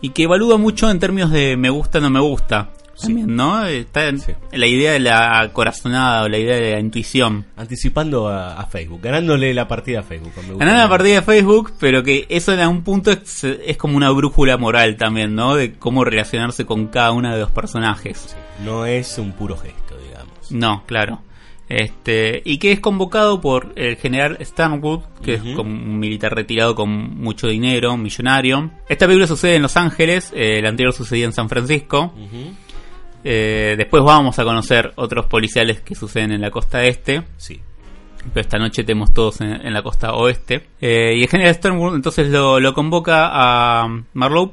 y que evalúa mucho en términos de me gusta, no me gusta. También, ¿no? Está en- Sí. la idea de la corazonada o la idea de la intuición. Anticipando a, a Facebook, ganándole la partida a Facebook. Ganar la partida de Facebook, pero que eso en algún punto es, es como una brújula moral también, ¿no? De cómo relacionarse con cada uno de los personajes. No es un puro gesto, digamos. No, claro. Este, y que es convocado por el general Stanwood, que es como un militar retirado con mucho dinero, un millonario. Esta película sucede en Los Ángeles, eh, el anterior sucedía en San Francisco. Eh, después vamos a conocer otros policiales que suceden en la costa este. Sí. Pero esta noche tenemos todos en, en la costa oeste. Eh, y el general Sternwood entonces lo, lo convoca a Marlowe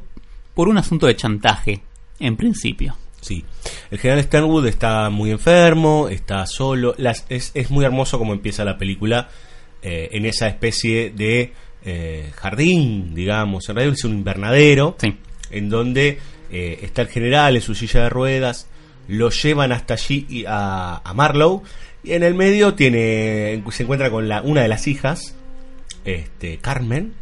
por un asunto de chantaje, en principio. Sí. El general Sternwood está muy enfermo, está solo. Las, es, es muy hermoso como empieza la película eh, en esa especie de eh, jardín, digamos. En realidad es un invernadero. Sí. En donde eh, está el general en su silla de ruedas. Lo llevan hasta allí y a, a Marlowe. Y en el medio tiene se encuentra con la, una de las hijas este, Carmen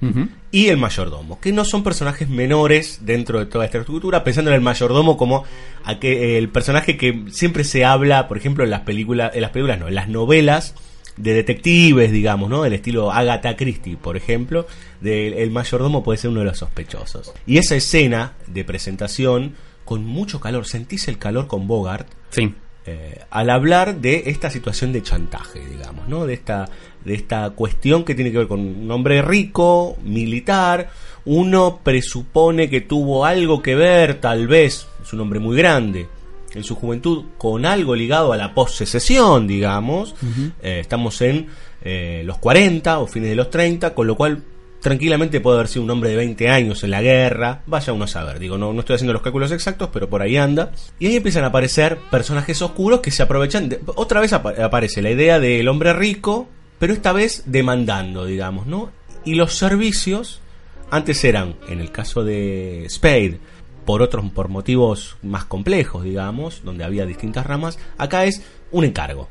y el mayordomo, que no son personajes menores dentro de toda esta estructura, pensando en el mayordomo como a que, el personaje que siempre se habla, por ejemplo, en las películas, en las películas no, en las novelas de detectives, digamos, ¿no? Del estilo Agatha Christie, por ejemplo, del el mayordomo puede ser uno de los sospechosos. Y esa escena de presentación con mucho calor, sentís el calor con Bogart, Sí. Eh, al hablar de esta situación de chantaje, digamos, ¿no? De esta, de esta cuestión que tiene que ver con un hombre rico, militar, uno presupone que tuvo algo que ver, tal vez, es un hombre muy grande, en su juventud, con algo ligado a la possesión, digamos. Eh, estamos en eh, los 40 o fines de los 30, con lo cual tranquilamente puede haber sido un hombre de 20 años en la guerra, vaya uno a saber, digo, no, no estoy haciendo los cálculos exactos, pero por ahí anda. Y ahí empiezan a aparecer personajes oscuros que se aprovechan, de- otra vez apa- aparece la idea del hombre rico, pero esta vez demandando, digamos, ¿no? Y los servicios antes eran, en el caso de Spade, por otros, por motivos más complejos, digamos, donde había distintas ramas, acá es un encargo.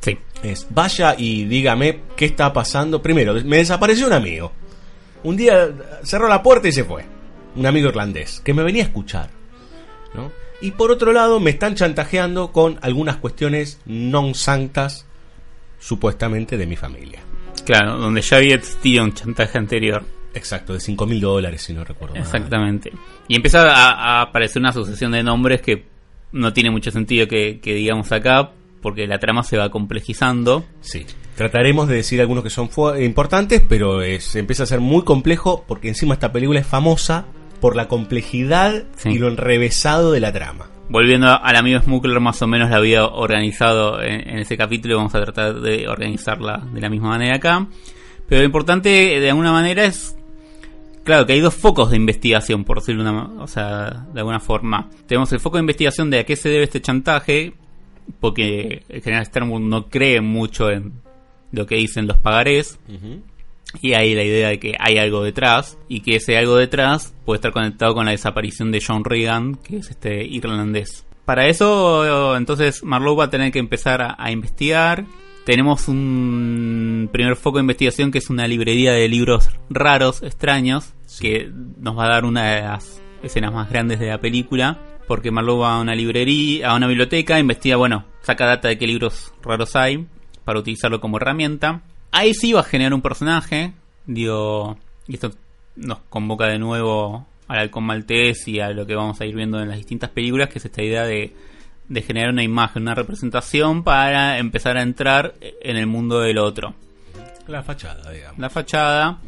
Sí. Es, vaya y dígame qué está pasando. Primero, me desapareció un amigo. Un día cerró la puerta y se fue. Un amigo irlandés, que me venía a escuchar. ¿no? Y por otro lado, me están chantajeando con algunas cuestiones non sanctas, supuestamente, de mi familia. Claro, donde ya había existido un chantaje anterior. Exacto, de 5 mil dólares, si no recuerdo mal. Exactamente. Y empieza a, a aparecer una sucesión de nombres que no tiene mucho sentido que, que digamos acá, porque la trama se va complejizando. Sí. Trataremos de decir algunos que son importantes, pero es, empieza a ser muy complejo porque encima esta película es famosa por la complejidad Sí. y lo enrevesado de la trama. Volviendo al amigo Smuggler, más o menos la había organizado en, en ese capítulo. Vamos a tratar de organizarla de la misma manera acá. Pero lo importante, de alguna manera, es. Claro, que hay dos focos de investigación, por decirlo una, o sea, de alguna forma. Tenemos el foco de investigación de a qué se debe este chantaje, porque el general Sternwood no cree mucho en lo que dicen los pagarés. Y hay la idea de que hay algo detrás y que ese algo detrás puede estar conectado con la desaparición de John Reagan, que es este irlandés. Para eso, entonces, Marlowe va a tener que empezar a, a investigar. Tenemos un primer foco de investigación que es una librería de libros raros, extraños, que nos va a dar una de las escenas más grandes de la película. Porque Marlowe va a una librería, a una biblioteca, investiga, bueno, saca data de qué libros raros hay para utilizarlo como herramienta. Ahí sí va a generar un personaje, digo, y esto nos convoca de nuevo al halcón maltés y a lo que vamos a ir viendo en las distintas películas, que es esta idea de, de generar una imagen, una representación para empezar a entrar en el mundo del otro. La fachada, digamos. La fachada,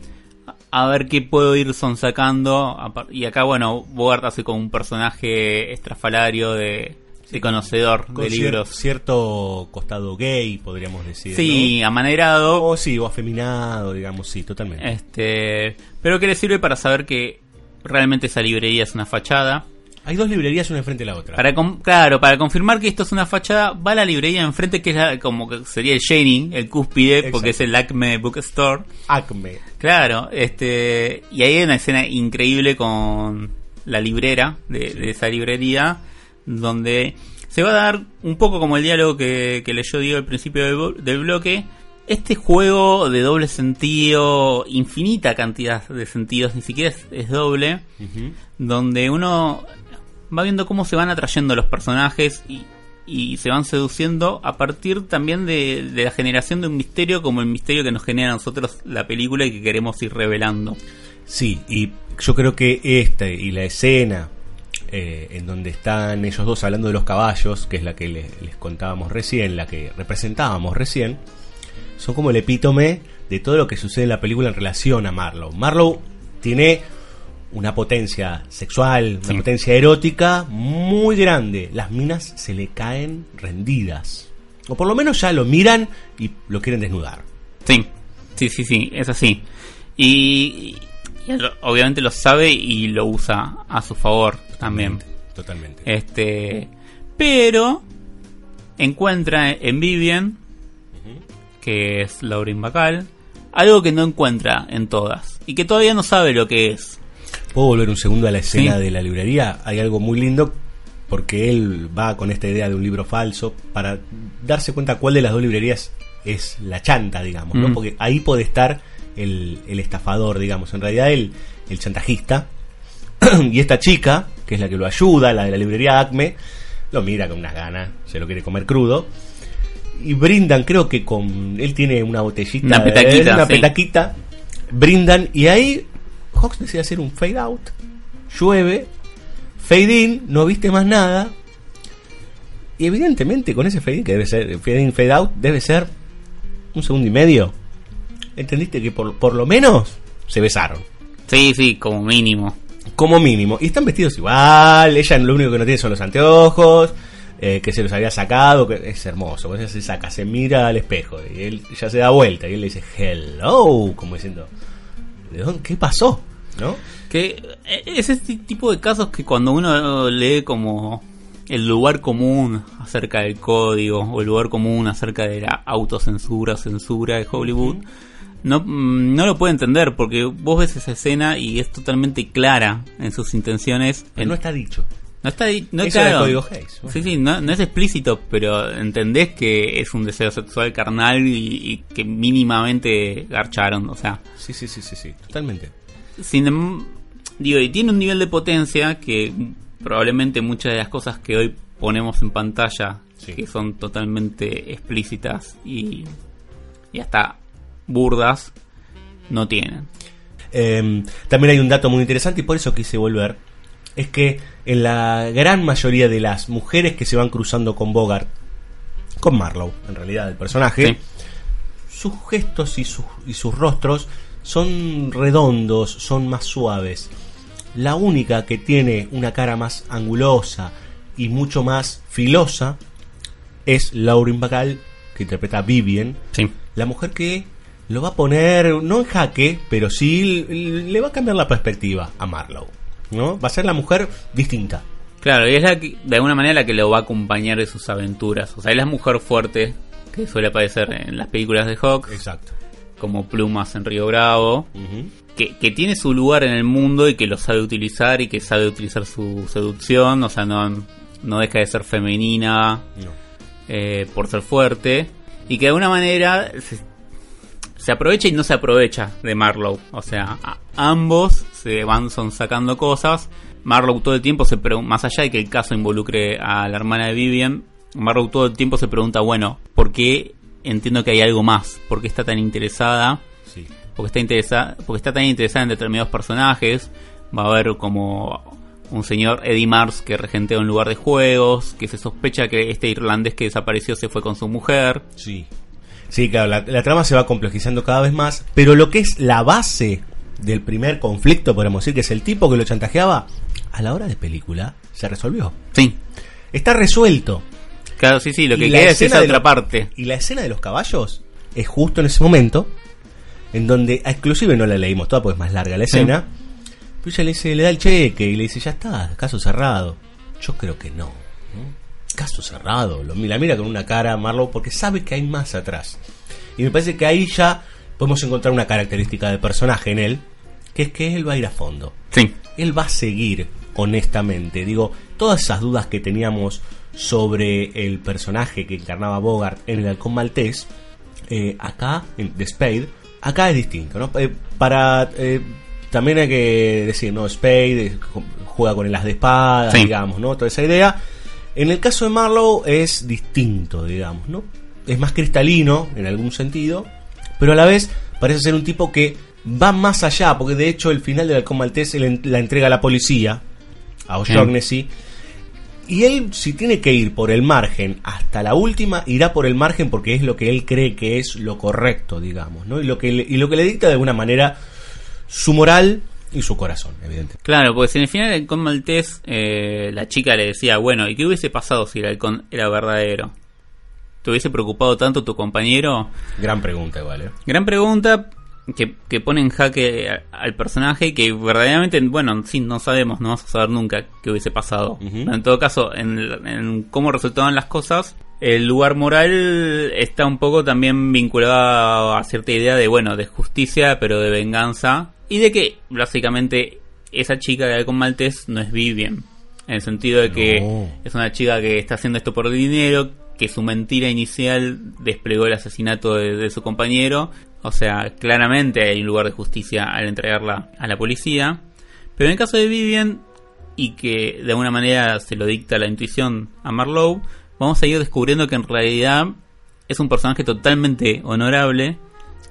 a ver qué puedo ir sonsacando. Y acá, bueno, Bogart hace como un personaje estrafalario de, conocedor Con de cier- libros. cierto costado gay, podríamos decir. Sí, ¿no? amanerado. O sí, o afeminado, digamos, sí, totalmente. Este, pero que le sirve para saber que realmente esa librería es una fachada. Hay dos librerías una enfrente de la otra. Para claro, para confirmar que esto es una fachada, va a la librería enfrente que es la- como que sería el Shane, el cúspide, porque es el Acme Bookstore. Acme. Claro, este, y ahí hay una escena increíble con la librera de, de esa librería, donde se va a dar un poco como el diálogo que, que leyó Diego al principio del, blo- del bloque. Este juego de doble sentido, infinita cantidad de sentidos, ni siquiera es, es doble, donde uno va viendo cómo se van atrayendo los personajes y, y se van seduciendo a partir también de, de la generación de un misterio como el misterio que nos genera a nosotros la película y que queremos ir revelando. Sí, y yo creo que esta y la escena eh, en donde están ellos dos hablando de los caballos, que es la que le- les contábamos recién, la que representábamos recién, son como el epítome de todo lo que sucede en la película en relación a Marlowe. Marlowe tiene una potencia sexual, una Sí. potencia erótica muy grande. Las minas se le caen rendidas. O por lo menos ya lo miran y lo quieren desnudar. Sí, sí, sí, sí, es así. Y, y él obviamente lo sabe y lo usa a su favor también. Totalmente. Este, pero encuentra en Vivian, que es Lauren Bacall, algo que no encuentra en todas y que todavía no sabe lo que es. ¿Puedo volver un segundo a la escena Sí. de la librería? Hay algo muy lindo porque él va con esta idea de un libro falso para darse cuenta cuál de las dos librerías es la chanta, digamos, ¿no? Mm. Porque ahí puede estar el, el estafador, digamos. En realidad, el chantajista. y esta chica, que es la que lo ayuda, la de la librería Acme, lo mira con unas ganas, se lo quiere comer crudo. Y brindan, creo que con. Él tiene una botellita. Una petaquita, una sí. petaquita. Brindan, y ahí Hawks decide hacer un fade out. Llueve, fade in, no viste más nada. Y evidentemente con ese fade in, que debe ser, fade in, fade out, debe ser un segundo y medio. ¿Entendiste que por, por lo menos se besaron? Sí, sí, como mínimo. Como mínimo. Y están vestidos igual. Ella lo único que no tiene son los anteojos. eh, que se los había sacado. Que es hermoso. Pues ella se saca, se mira al espejo. Y él ya se da vuelta. Y él le dice, hello. Como diciendo, ¿de dónde? ¿Qué pasó? ¿No? Que eh, es este tipo de casos que cuando uno lee como el lugar común acerca del código o el lugar común acerca de la autocensura, censura de Hollywood, no lo puede entender porque vos ves esa escena y es totalmente clara en sus intenciones. Pero En- no está dicho. no está no Eso claro. código Hayes, bueno. Sí, sí, no, no es explícito, pero entendés que es un deseo sexual carnal y, y que mínimamente garcharon, o sea, Sí, sí, sí, sí, sí. Totalmente. sin em- digo, y tiene un nivel de potencia que probablemente muchas de las cosas que hoy ponemos en pantalla, Sí. que son totalmente explícitas y, y hasta burdas, no tienen. Eh, también hay un dato muy interesante y por eso quise volver. Es que en la gran mayoría de las mujeres que se van cruzando con Bogart, con Marlowe, en realidad, el personaje, Sí. sus gestos y, sus- y sus rostros son redondos, son más suaves. La única que tiene una cara más angulosa y mucho más filosa es Lauren Bacall, que interpreta a Vivian, Sí. la mujer que lo va a poner, no en jaque, pero sí le va a cambiar la perspectiva a Marlowe. ¿no? Va a ser la mujer distinta. Claro, y es la que, de alguna manera la que lo va a acompañar de sus aventuras. O sea, es la mujer fuerte que suele aparecer en las películas de Hawks, Exacto. como plumas en Río Bravo, que, que tiene su lugar en el mundo y que lo sabe utilizar y que sabe utilizar su seducción. O sea, no, no deja de ser femenina No. eh, por ser fuerte. Y que de alguna manera se, se aprovecha y no se aprovecha de Marlowe. O sea, a- ambos se van son sacando cosas. Marlowe todo el tiempo se pregunta, más allá de que el caso involucre a la hermana de Vivian, Marlowe todo el tiempo se pregunta, bueno, ¿por qué entiendo que hay algo más? ¿Por qué está tan interesada? Sí. Porque está, interesa porque está tan interesada en determinados personajes. Va a haber como un señor Eddie Mars que regentea un lugar de juegos, que se sospecha que este irlandés que desapareció se fue con su mujer. Sí. Sí, claro, la, la trama se va complejizando cada vez más, pero lo que es la base del primer conflicto, podemos decir que es el tipo que lo chantajeaba, a la hora de película se resolvió. Sí, Está resuelto. claro, sí, sí, lo que queda es esa otra lo- parte. Y la escena de los caballos es justo en ese momento, en donde, ah, inclusive no la leímos toda porque es más larga la Sí. escena, pero ella le dice, le da el cheque y le dice, ya está, caso cerrado. Yo creo que no. Caso cerrado. Lo, la mira con una cara Marlowe porque sabe que hay más atrás. Y me parece que ahí ya podemos encontrar una característica de personaje en él, que es que él va a ir a fondo Sí, él va a seguir honestamente. Digo, todas esas dudas que teníamos sobre el personaje que encarnaba Bogart en el Halcón Maltés, eh, acá, en The Spade, acá es distinto, ¿no? Eh, para. eh, también hay que decir, ¿no? Spade eh, juega con el as de espada, Sí. digamos, ¿no? Toda esa idea. En el caso de Marlowe es distinto, digamos, ¿no? Es más cristalino en algún sentido, pero a la vez parece ser un tipo que va más allá, porque de hecho el final del Halcón Maltés la entrega a la policía, a O'Shaughnessy, y él si tiene que ir por el margen hasta la última, irá por el margen porque es lo que él cree que es lo correcto, digamos, ¿no? Y lo que le, y lo que le dicta de alguna manera su moral y su corazón, evidente. claro, porque si en el final del halcón maltés eh, la chica le decía, bueno, ¿y qué hubiese pasado si el halcón era verdadero? ¿Te hubiese preocupado tanto tu compañero? Gran pregunta igual, ¿eh? Gran pregunta que, que pone en jaque al personaje y que verdaderamente, bueno, sí, no sabemos, no vamos a saber nunca qué hubiese pasado. Ujú. Pero en todo caso, en, en cómo resultaban las cosas, el lugar moral está un poco también vinculado a cierta idea de, bueno, de justicia, pero de venganza. Y de que, básicamente, esa chica de Halcón Maltés no es Vivian. En el sentido de que No. es una chica que está haciendo esto por dinero, que su mentira inicial desplegó el asesinato de, de su compañero. O sea, claramente hay un lugar de justicia al entregarla a la policía. Pero en el caso de Vivian, y que de alguna manera se lo dicta la intuición a Marlowe, vamos a ir descubriendo que en realidad es un personaje totalmente honorable.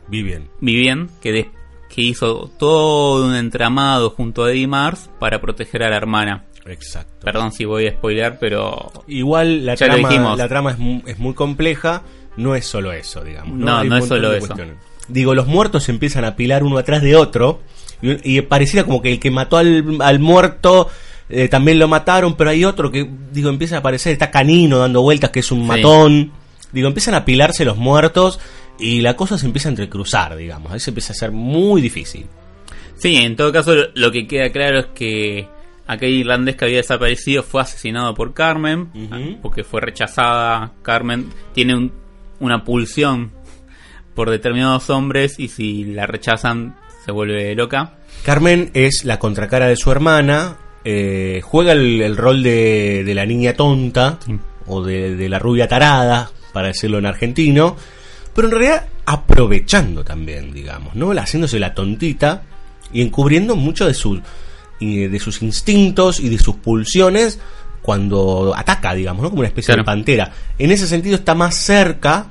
Vivian. Vivian, que, de- que hizo todo un entramado junto a Eddie Mars para proteger a la hermana. Exacto. Perdón si voy a spoilear, pero Igual la trama, la trama es, es muy compleja, no es solo eso, digamos. No, no es solo eso. cuestiones. Digo, los muertos se empiezan a apilar uno atrás de otro y, y pareciera como que el que mató al, al muerto eh, también lo mataron, pero hay otro que, digo, empieza a aparecer, está canino dando vueltas, que es un Sí. matón. Digo, empiezan a apilarse los muertos y la cosa se empieza a entrecruzar, digamos. Ahí se empieza a hacer muy difícil. Sí, en todo caso lo- que queda claro es que aquel irlandés que había desaparecido fue asesinado por Carmen, Ujú. porque fue rechazada. Carmen tiene un- una pulsión por determinados hombres y si la rechazan se vuelve loca. Carmen es la contracara de su hermana, eh, juega el, el rol de, de la niña tonta Sí. o de, de la rubia tarada, para decirlo en argentino, pero en realidad aprovechando también, digamos, ¿no? Haciéndose la tontita y encubriendo mucho de, sus y de sus instintos y de sus pulsiones cuando ataca, digamos, ¿no? Como una especie Claro. de pantera. En ese sentido está más cerca,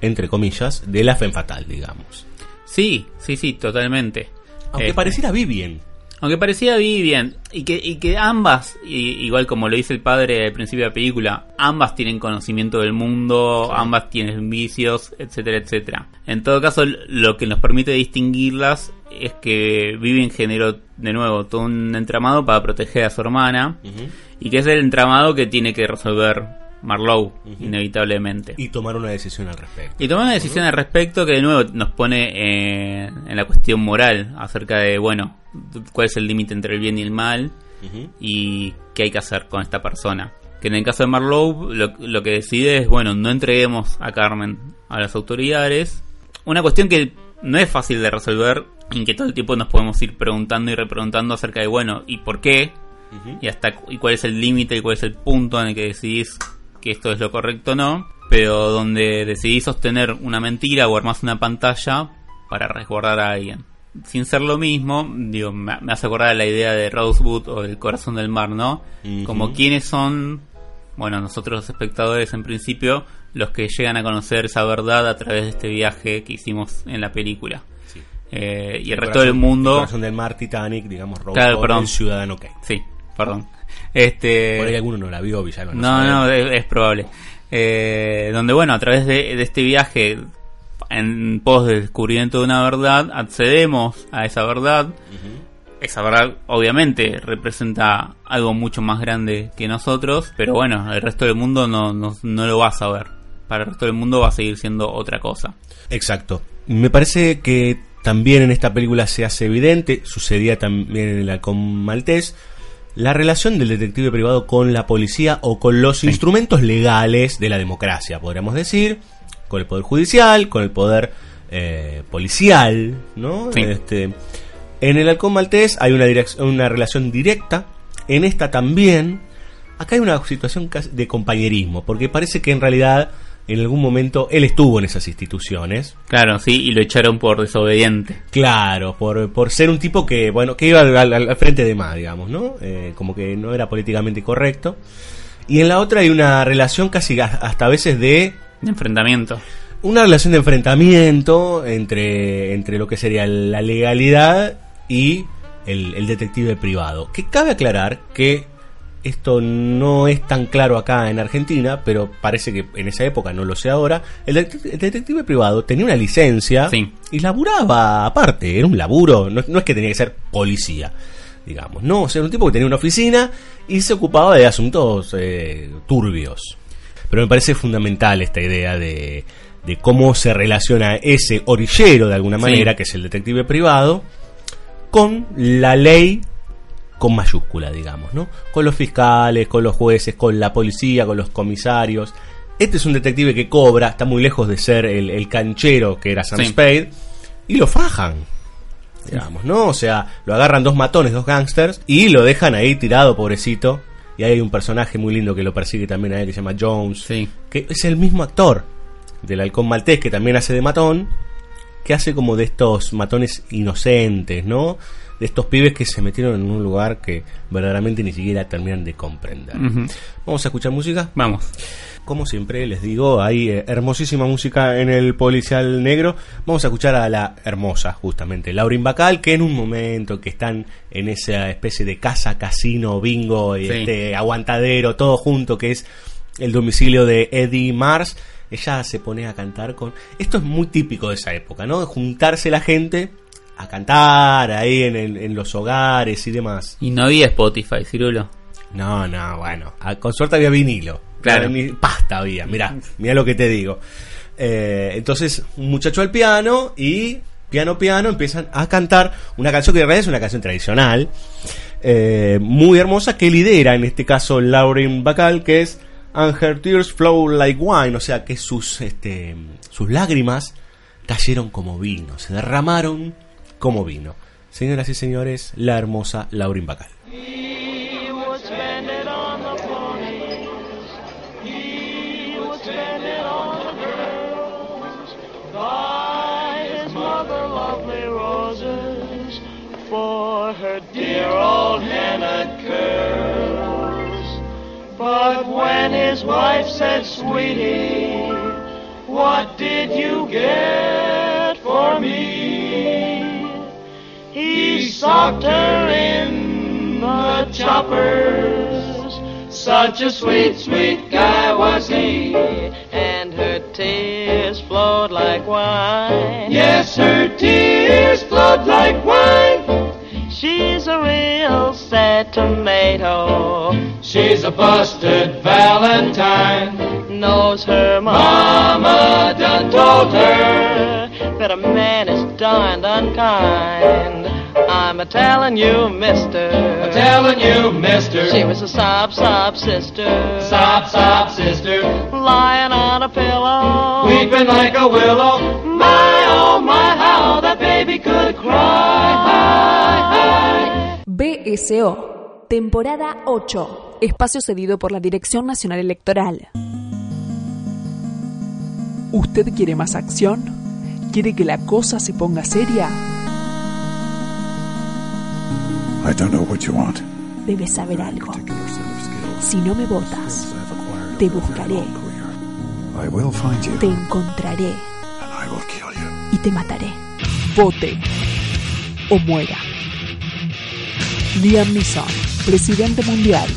entre comillas, de la Femme Fatal, digamos. Sí, sí, sí, totalmente. Aunque Este, pareciera Vivian. Aunque parecía Vivian, y que, y que ambas, y- igual como lo dice el padre al principio de la película, ambas tienen conocimiento del mundo, ambas tienen vicios, etcétera, etcétera. En todo caso, lo que nos permite distinguirlas es que Vivian generó de nuevo todo un entramado para proteger a su hermana, y que es el entramado que tiene que resolver Marlowe, inevitablemente. y tomar una decisión al respecto. Y tomar una decisión al respecto que de nuevo nos pone eh, en la cuestión moral acerca de, bueno, cuál es el límite entre el bien y el mal y qué hay que hacer con esta persona. Que en el caso de Marlowe lo, lo que decide es, bueno, no entreguemos a Carmen a las autoridades. Una cuestión que no es fácil de resolver y que todo el tiempo nos podemos ir preguntando y repreguntando acerca de, bueno, ¿y por qué? y hasta y cuál es el límite y cuál es el punto en el que decidís que esto es lo correcto o no, pero donde decidís sostener una mentira o armás una pantalla para resguardar a alguien. Sin ser lo mismo, digo, me, hace acordar la idea de Rosewood o del corazón del mar, ¿no? Como quiénes son, bueno, nosotros los espectadores en principio, los que llegan a conocer esa verdad a través de este viaje que hicimos en la película. Sí. Eh, y el, El resto del mundo... El corazón del mar, Titanic, digamos, Robo, Claro, el Ciudadano Kane. Sí, perdón. Este... Por ahí alguno no la vio, Villano. No, sabe. no, es, es probable. Eh, donde, bueno, a través de, de este viaje en pos del descubrimiento de una verdad, accedemos a esa verdad. Esa verdad, obviamente, representa algo mucho más grande que nosotros, pero bueno, el resto del mundo no, no, no lo va a saber. Para el resto del mundo va a seguir siendo otra cosa. Exacto. Me parece que también en esta película se hace evidente, sucedía también en el halcón maltés, la relación del detective privado con la policía o con los instrumentos legales de la democracia, podríamos decir, con el poder judicial, con el poder eh, policial, ¿no? Sí. Este, en el halcón maltés hay una, una relación directa, en esta también. Acá hay una situación de compañerismo, porque parece que en realidad en algún momento él estuvo en esas instituciones. Claro, sí, y lo echaron por desobediente. Claro, por, por ser un tipo que, bueno, que iba al, al- al frente de más, digamos, ¿no? Eh, como que no era políticamente correcto. Y en la otra hay una relación casi hasta a veces de De enfrentamiento. una relación de enfrentamiento entre, entre lo que sería la legalidad y el, el detective privado. Que cabe aclarar que esto no es tan claro acá en Argentina, pero parece que en esa época, no lo sé ahora, el, det- el detective privado tenía una licencia Sí. y laburaba aparte, era un laburo, no, no es que tenía que ser policía, digamos, no, o sea, era un tipo que tenía una oficina y se ocupaba de asuntos eh, turbios. Pero me parece fundamental esta idea de, de cómo se relaciona ese orillero de alguna Sí. manera, que es el detective privado, con la ley con mayúscula, digamos, ¿no? Con los fiscales, con los jueces, con la policía, con los comisarios. Este es un detective que cobra, está muy lejos de ser el, el canchero que era Sam Sí. Spade, y lo fajan. Digamos, ¿no? O sea, lo agarran dos matones, dos gangsters, y lo dejan ahí tirado, pobrecito, y ahí hay un personaje muy lindo que lo persigue también a él que se llama Jones, Sí. que es el mismo actor del halcón maltés que también hace de matón, que hace como de estos matones inocentes, ¿no? De estos pibes que se metieron en un lugar que verdaderamente ni siquiera terminan de comprender. Vamos a escuchar música. Vamos. Como siempre les digo, hay eh, hermosísima música en el policial negro. Vamos a escuchar a la hermosa, justamente, Laurin Bacal, que en un momento que están en esa especie de casa, casino, bingo, y Sí. este aguantadero, todo junto, que es el domicilio de Eddie Mars, ella se pone a cantar con... Esto es muy típico de esa época, ¿no? Juntarse la gente a cantar ahí en, el- en los hogares y demás. Y no había Spotify, Cirulo. No, no, bueno. a- con suerte había vinilo. Claro. Pasta había, mirá, mirá lo que te digo. Eh, entonces, un muchacho al piano y piano, piano, empiezan a cantar una canción que en realidad es una canción tradicional, eh, muy hermosa, que lidera en este caso Lauren Bacall, que es And Her Tears Flow Like Wine, o sea que sus, este, sus lágrimas cayeron como vino, se derramaron como vino. Señoras y señores, la hermosa Lauren Bacall. But when his wife said, Sweetie, what did you get for me? He socked her in the choppers. Such a sweet, sweet guy was he. And her tears flowed like wine. Yes, her tears flowed like wine. She's a real sad tomato. She's a busted Valentine. Knows her mama done told her that a man is darned unkind. I'm a telling you, mister. I'm telling you, mister. She was a sob, sob sister. Sob, sob sister. Lying on a pillow. Weeping like a willow. My, oh, my, how that baby could cry. BSO, temporada 8, espacio cedido por la Dirección Nacional Electoral. ¿Usted quiere más acción? ¿Quiere que la cosa se ponga seria? I don't know what you want. Debes saber algo. Si no me votas, te buscaré, I will find you te encontraré and I will kill you. y te mataré. Vote o muera. Liam Neeson, presidente mundial.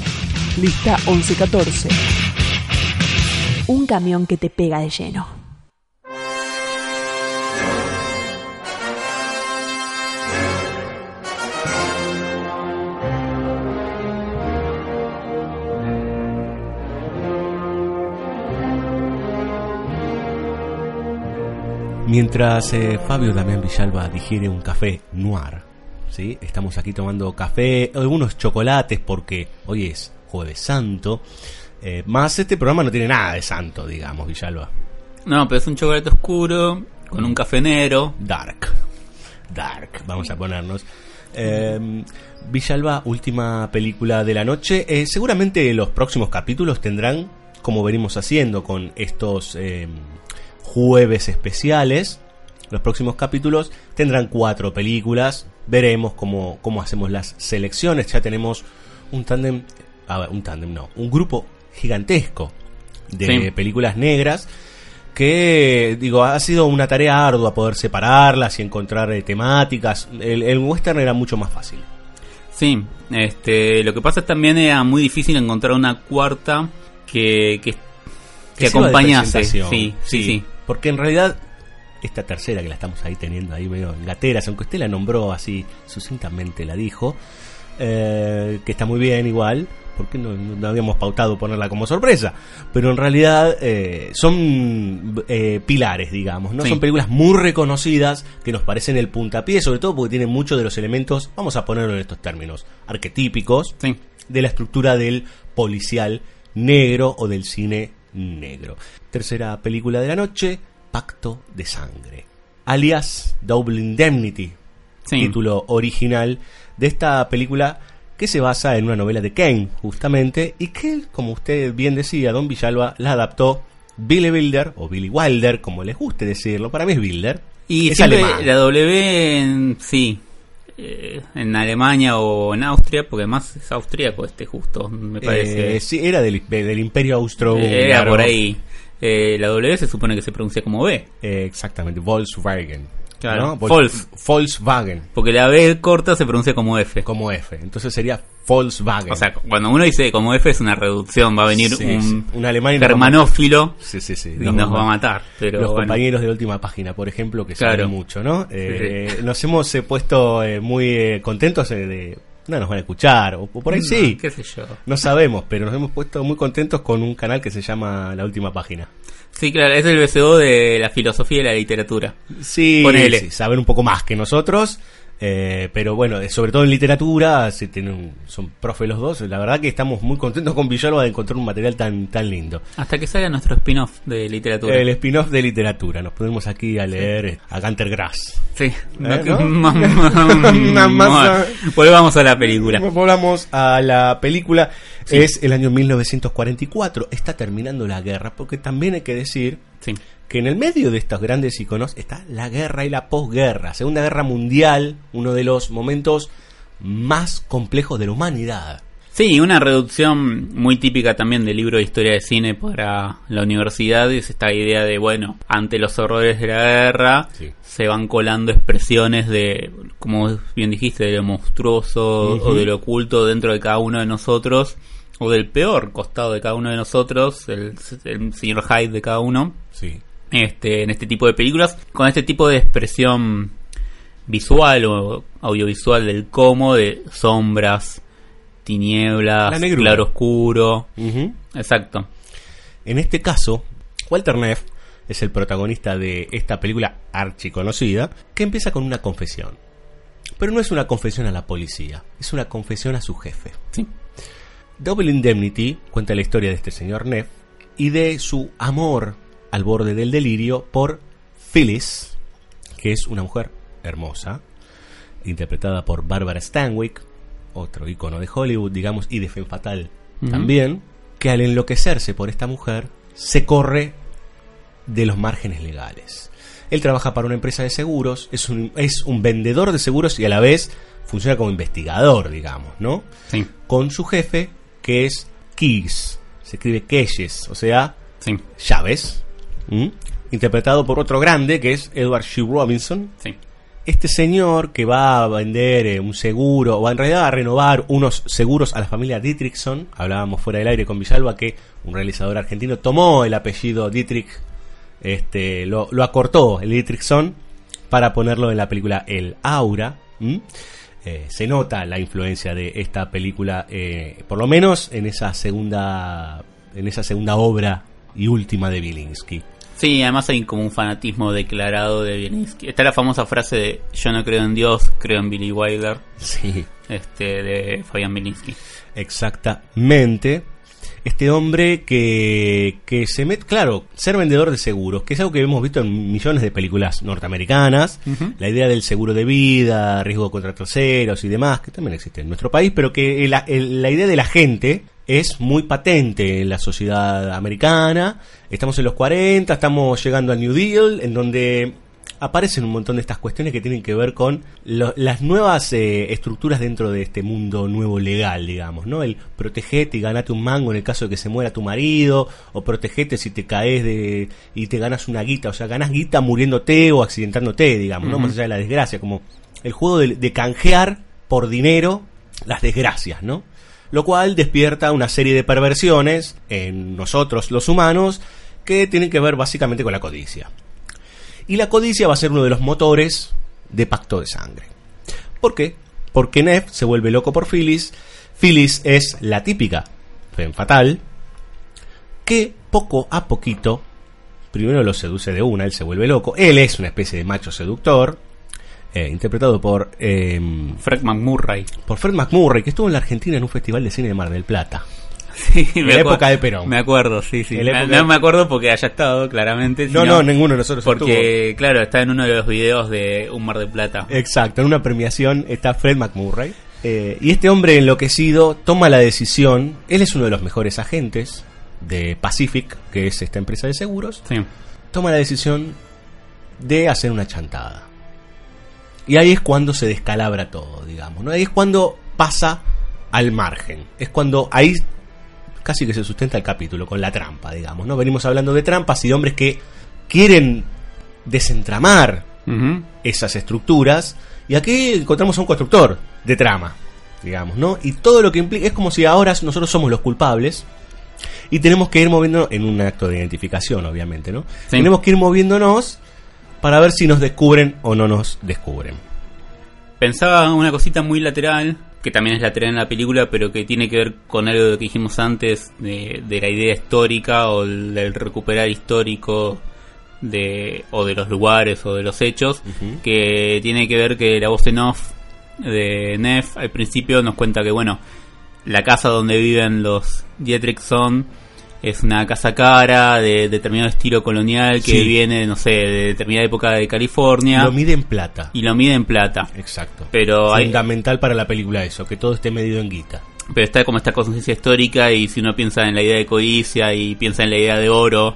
Lista 1114. Un camión que te pega de lleno. Mientras eh, Fabio Damián Villalba digiere un café noir, ¿sí? estamos aquí tomando café, algunos chocolates porque hoy es jueves santo, eh, más este programa no tiene nada de santo, digamos, Villalba. No, pero es un chocolate oscuro con un café negro. Dark. Dark, vamos a ponernos. Eh, Villalba, última película de la noche. Eh, seguramente los próximos capítulos tendrán, como venimos haciendo con estos eh, jueves especiales, los próximos capítulos tendrán cuatro películas. Veremos cómo, cómo hacemos las selecciones. Ya tenemos un tándem, a ver, un tándem no, un grupo gigantesco de Sí. películas negras que digo ha sido una tarea ardua poder separarlas y encontrar eh, temáticas el, el western era mucho más fácil Sí, este, lo que pasa es también era muy difícil encontrar una cuarta que, que, acompañase. presentación. Sí, sí, sí. Porque en realidad esta tercera que la estamos ahí teniendo ahí medio en gateras aunque usted la nombró así sucintamente la dijo eh, que está muy bien igual porque no, no habíamos pautado ponerla como sorpresa pero en realidad eh, son eh, pilares digamos no Sí. son películas muy reconocidas que nos parecen el puntapié sobre todo porque tienen muchos de los elementos vamos a ponerlo en estos términos arquetípicos Sí. de la estructura del policial negro o del cine negro. Tercera película de la noche, Pacto de Sangre, alias Double Indemnity, Sí. título original de esta película que se basa en una novela de Kane, justamente, y que, como usted bien decía, Don Villalba la adaptó Billy Wilder, o Billy Wilder, como les guste decirlo, para mí es Wilder. Y es siempre alemán. la W sí, eh, en Alemania o en Austria, porque además es austríaco este justo, me parece. Eh, sí, era del, del Imperio Austrohúngaro. Era por ahí. Eh, la W se supone que se pronuncia como B. Eh, exactamente, Volkswagen. Claro, Volks. Volkswagen. Porque la B corta se pronuncia como F. Como F. Entonces sería Volkswagen. O sea, cuando uno dice como F es una reducción, va a venir Sí, un, sí. Un alemán germanófilo Sí, sí, sí. y nos, va a matar. Pero los bueno. compañeros de última página, por ejemplo, que Claro. saben mucho, ¿no? Eh, Nos hemos eh, puesto eh, muy contentos de... No nos van a escuchar, o, o por ahí No, sí. qué sé yo. No sabemos, pero nos hemos puesto muy contentos con un canal que se llama La Última Página. Sí, claro, es el BCO de la filosofía y la literatura. Sí, Ponele. sí, saben un poco más que nosotros, eh, pero bueno, eh, sobre todo en literatura, se tienen, son profe los dos. La verdad que estamos muy contentos con Villalba de encontrar un material tan, tan lindo. Hasta que salga nuestro spin-off de literatura. El spin-off de literatura. Nos ponemos aquí a leer eh, a Gunter Grass. Sí. ¿Eh, no? Volvamos a la película. Volvamos a la película. Es el año 1944. Está terminando la guerra, porque también hay que decir Sí. Que en el medio de estos grandes iconos está la guerra y la posguerra. Segunda Guerra Mundial, uno de los momentos más complejos de la humanidad. Sí, una reducción muy típica también del libro de historia de cine para la universidad es esta idea de, bueno, ante los horrores de la guerra Sí. se van colando expresiones de, como bien dijiste, de lo monstruoso o de lo oculto dentro de cada uno de nosotros o del peor costado de cada uno de nosotros, el, el señor Hyde de cada uno, Sí. Este, en este tipo de películas, con este tipo de expresión visual o audiovisual del cómo, de sombras, tinieblas, claro oscuro. Exacto. En este caso, Walter Neff es el protagonista de esta película archiconocida que empieza con una confesión. Pero no es una confesión a la policía, es una confesión a su jefe. Sí. Double Indemnity cuenta la historia de este señor Neff y de su amor al borde del delirio por Phyllis, que es una mujer hermosa, interpretada por Barbara Stanwyck, otro icono de Hollywood, digamos, y de Femme Fatal también, que al enloquecerse por esta mujer se corre de los márgenes legales. Él trabaja para una empresa de seguros, es un, es un vendedor de seguros y a la vez funciona como investigador, digamos, ¿no? Sí. Con su jefe, que es Keys, se escribe Keyes, o sea, Sí. llaves, ¿m? interpretado por otro grande, que es Edward G. Robinson. Sí. Este señor que va a vender eh, un seguro, o en realidad a renovar unos seguros a la familia Dietrichson, hablábamos fuera del aire con Villalba que un realizador argentino tomó el apellido Dietrich, este, lo, lo acortó, el Dietrichson, para ponerlo en la película El Aura. Eh, se nota la influencia de esta película, eh, por lo menos en esa segunda, en esa segunda obra y última de Bielinski. Sí, además hay como un fanatismo declarado de Bielinski. Está la famosa frase de yo no creo en Dios, creo en Billy Wilder, Sí. este, de Fabián Bielinski. Exactamente. Este hombre que, que se mete, claro, ser vendedor de seguros, que es algo que hemos visto en millones de películas norteamericanas, la idea del seguro de vida, riesgo contra terceros y demás, que también existe en nuestro país, pero que el- la idea de la gente es muy patente en la sociedad americana. Estamos en los 40, estamos llegando al New Deal, en donde aparecen un montón de estas cuestiones que tienen que ver con lo- las nuevas eh, estructuras dentro de este mundo nuevo legal, digamos, ¿no? El protegete y ganate un mango en el caso de que se muera tu marido, o protegete si te caes de y te ganas una guita, o sea, ganas guita muriéndote o accidentándote, digamos, ¿no? Más allá de la desgracia, como el juego de, de canjear por dinero las desgracias, ¿no? Lo cual despierta una serie de perversiones en nosotros los humanos que tienen que ver básicamente con la codicia. Y la codicia va a ser uno de los motores de Pacto de Sangre. ¿Por qué? Porque Neff se vuelve loco por Phyllis. Phyllis es la típica femme fatal que poco a poquito primero lo seduce de una, él se vuelve loco. Él es una especie de macho seductor, eh, interpretado por eh, Fred McMurray. por Fred McMurray, que estuvo en la Argentina en un festival de cine de Mar del Plata. Sí, En me la época de Perón. Me acuerdo, sí, sí. No me acuerdo porque haya estado, claramente. No, no, ninguno de nosotros Porque, claro, está en uno de los videos de Un Mar de Plata. Exacto, en una premiación está Fred McMurray. Eh, y este hombre enloquecido toma la decisión, él es uno de los mejores agentes de Pacific, que es esta empresa de seguros, Sí. toma la decisión de hacer una chantada. Y ahí es cuando se descalabra todo, digamos, ¿no? Ahí es cuando pasa al margen. Es cuando ahí casi que se sustenta el capítulo con la trampa, digamos, ¿no? Venimos hablando de trampas y de hombres que quieren desentramar esas estructuras y aquí encontramos a un constructor de trama, digamos, ¿no? Y todo lo que implica es como si ahora nosotros somos los culpables y tenemos que ir moviéndonos en un acto de identificación, obviamente, ¿no? Sí. Tenemos que ir moviéndonos para ver si nos descubren o no nos descubren. Pensaba una cosita muy lateral, que también es lateral en la película, pero que tiene que ver con algo que dijimos antes de, de la idea histórica o el- del recuperar histórico de o de los lugares o de los hechos, que tiene que ver que la voz en off de Neff al principio nos cuenta que bueno, la casa donde viven los Dietrichson es una casa cara de determinado estilo colonial que Sí. viene, no sé, de determinada época de California Lo mide en plata. y lo mide en plata. Exacto. Pero hay, Fundamental para la película eso, que todo esté medido en guita. pero está como esta conciencia histórica y si uno piensa en la idea de codicia y piensa en la idea de oro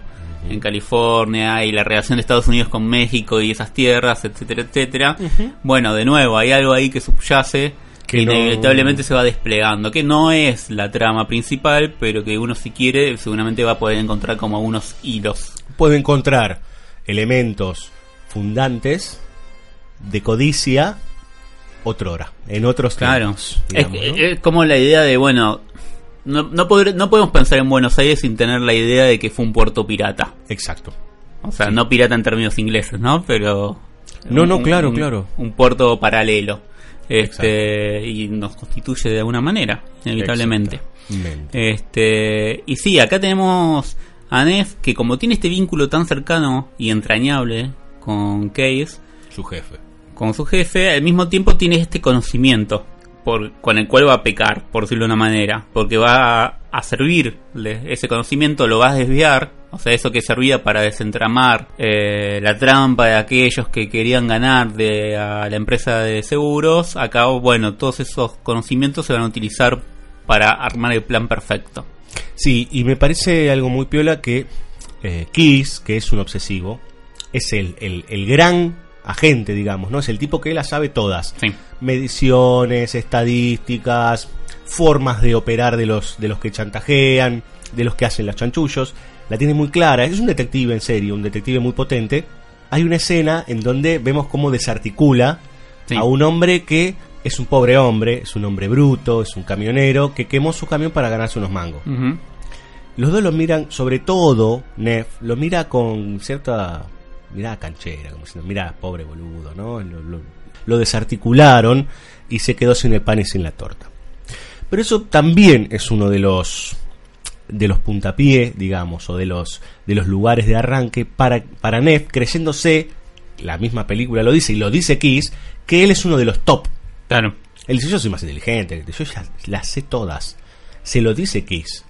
en California y la relación de Estados Unidos con México y esas tierras, etcétera, etcétera. Bueno, de nuevo, hay algo ahí que subyace Que inevitablemente se va desplegando, que no es la trama principal, pero que uno si quiere seguramente va a poder encontrar como unos hilos. Puedo encontrar elementos fundantes de codicia otrora, en otros Claro. tiempos, Es, digamos, ¿no? es como la idea de, bueno, no, no, no podemos pensar en Buenos Aires sin tener la idea de que fue un puerto pirata. Exacto. O sea, no pirata en términos ingleses, ¿no? Pero... No, no, claro, un- claro. Un puerto paralelo. Este, y nos constituye de alguna manera, inevitablemente. Este, y sí, acá tenemos a Neff que como tiene este vínculo tan cercano y entrañable con Case, Su jefe. con su jefe, al mismo tiempo tiene este conocimiento por, con el cual va a pecar, por decirlo de una manera, porque va a, a servirle ese conocimiento, lo va a desviar, o sea, eso que servía para desentramar eh, la trampa de aquellos que querían ganar de a la empresa de seguros, acá, bueno, todos esos conocimientos se van a utilizar para armar el plan perfecto. Sí, y me parece algo muy piola que eh, Kiss, que es un obsesivo, es el, el, el gran agente, digamos, ¿no? Es el tipo que las sabe todas. Sí. Mediciones, estadísticas, formas de operar de los, de los que chantajean, de los que hacen los chanchullos. La tiene muy clara. Es un detective en serio, un detective muy potente. Hay una escena en donde vemos cómo desarticula Sí. a un hombre que es un pobre hombre, es un hombre bruto, es un camionero que quemó su camión para ganarse unos mangos. Los dos lo miran, sobre todo Neff, lo mira con cierta mirada canchera, como diciendo, mira, pobre boludo, ¿no? Lo, lo- lo desarticularon y se quedó sin el pan y sin la torta. Pero eso también es uno de los de los puntapiés, digamos, o de los de los lugares de arranque para para Neff, creyéndose la misma película lo dice y lo dice Kiss, que él es uno de los top Claro. él dice, yo soy más inteligente, yo ya las sé todas. Se lo dice Kiss.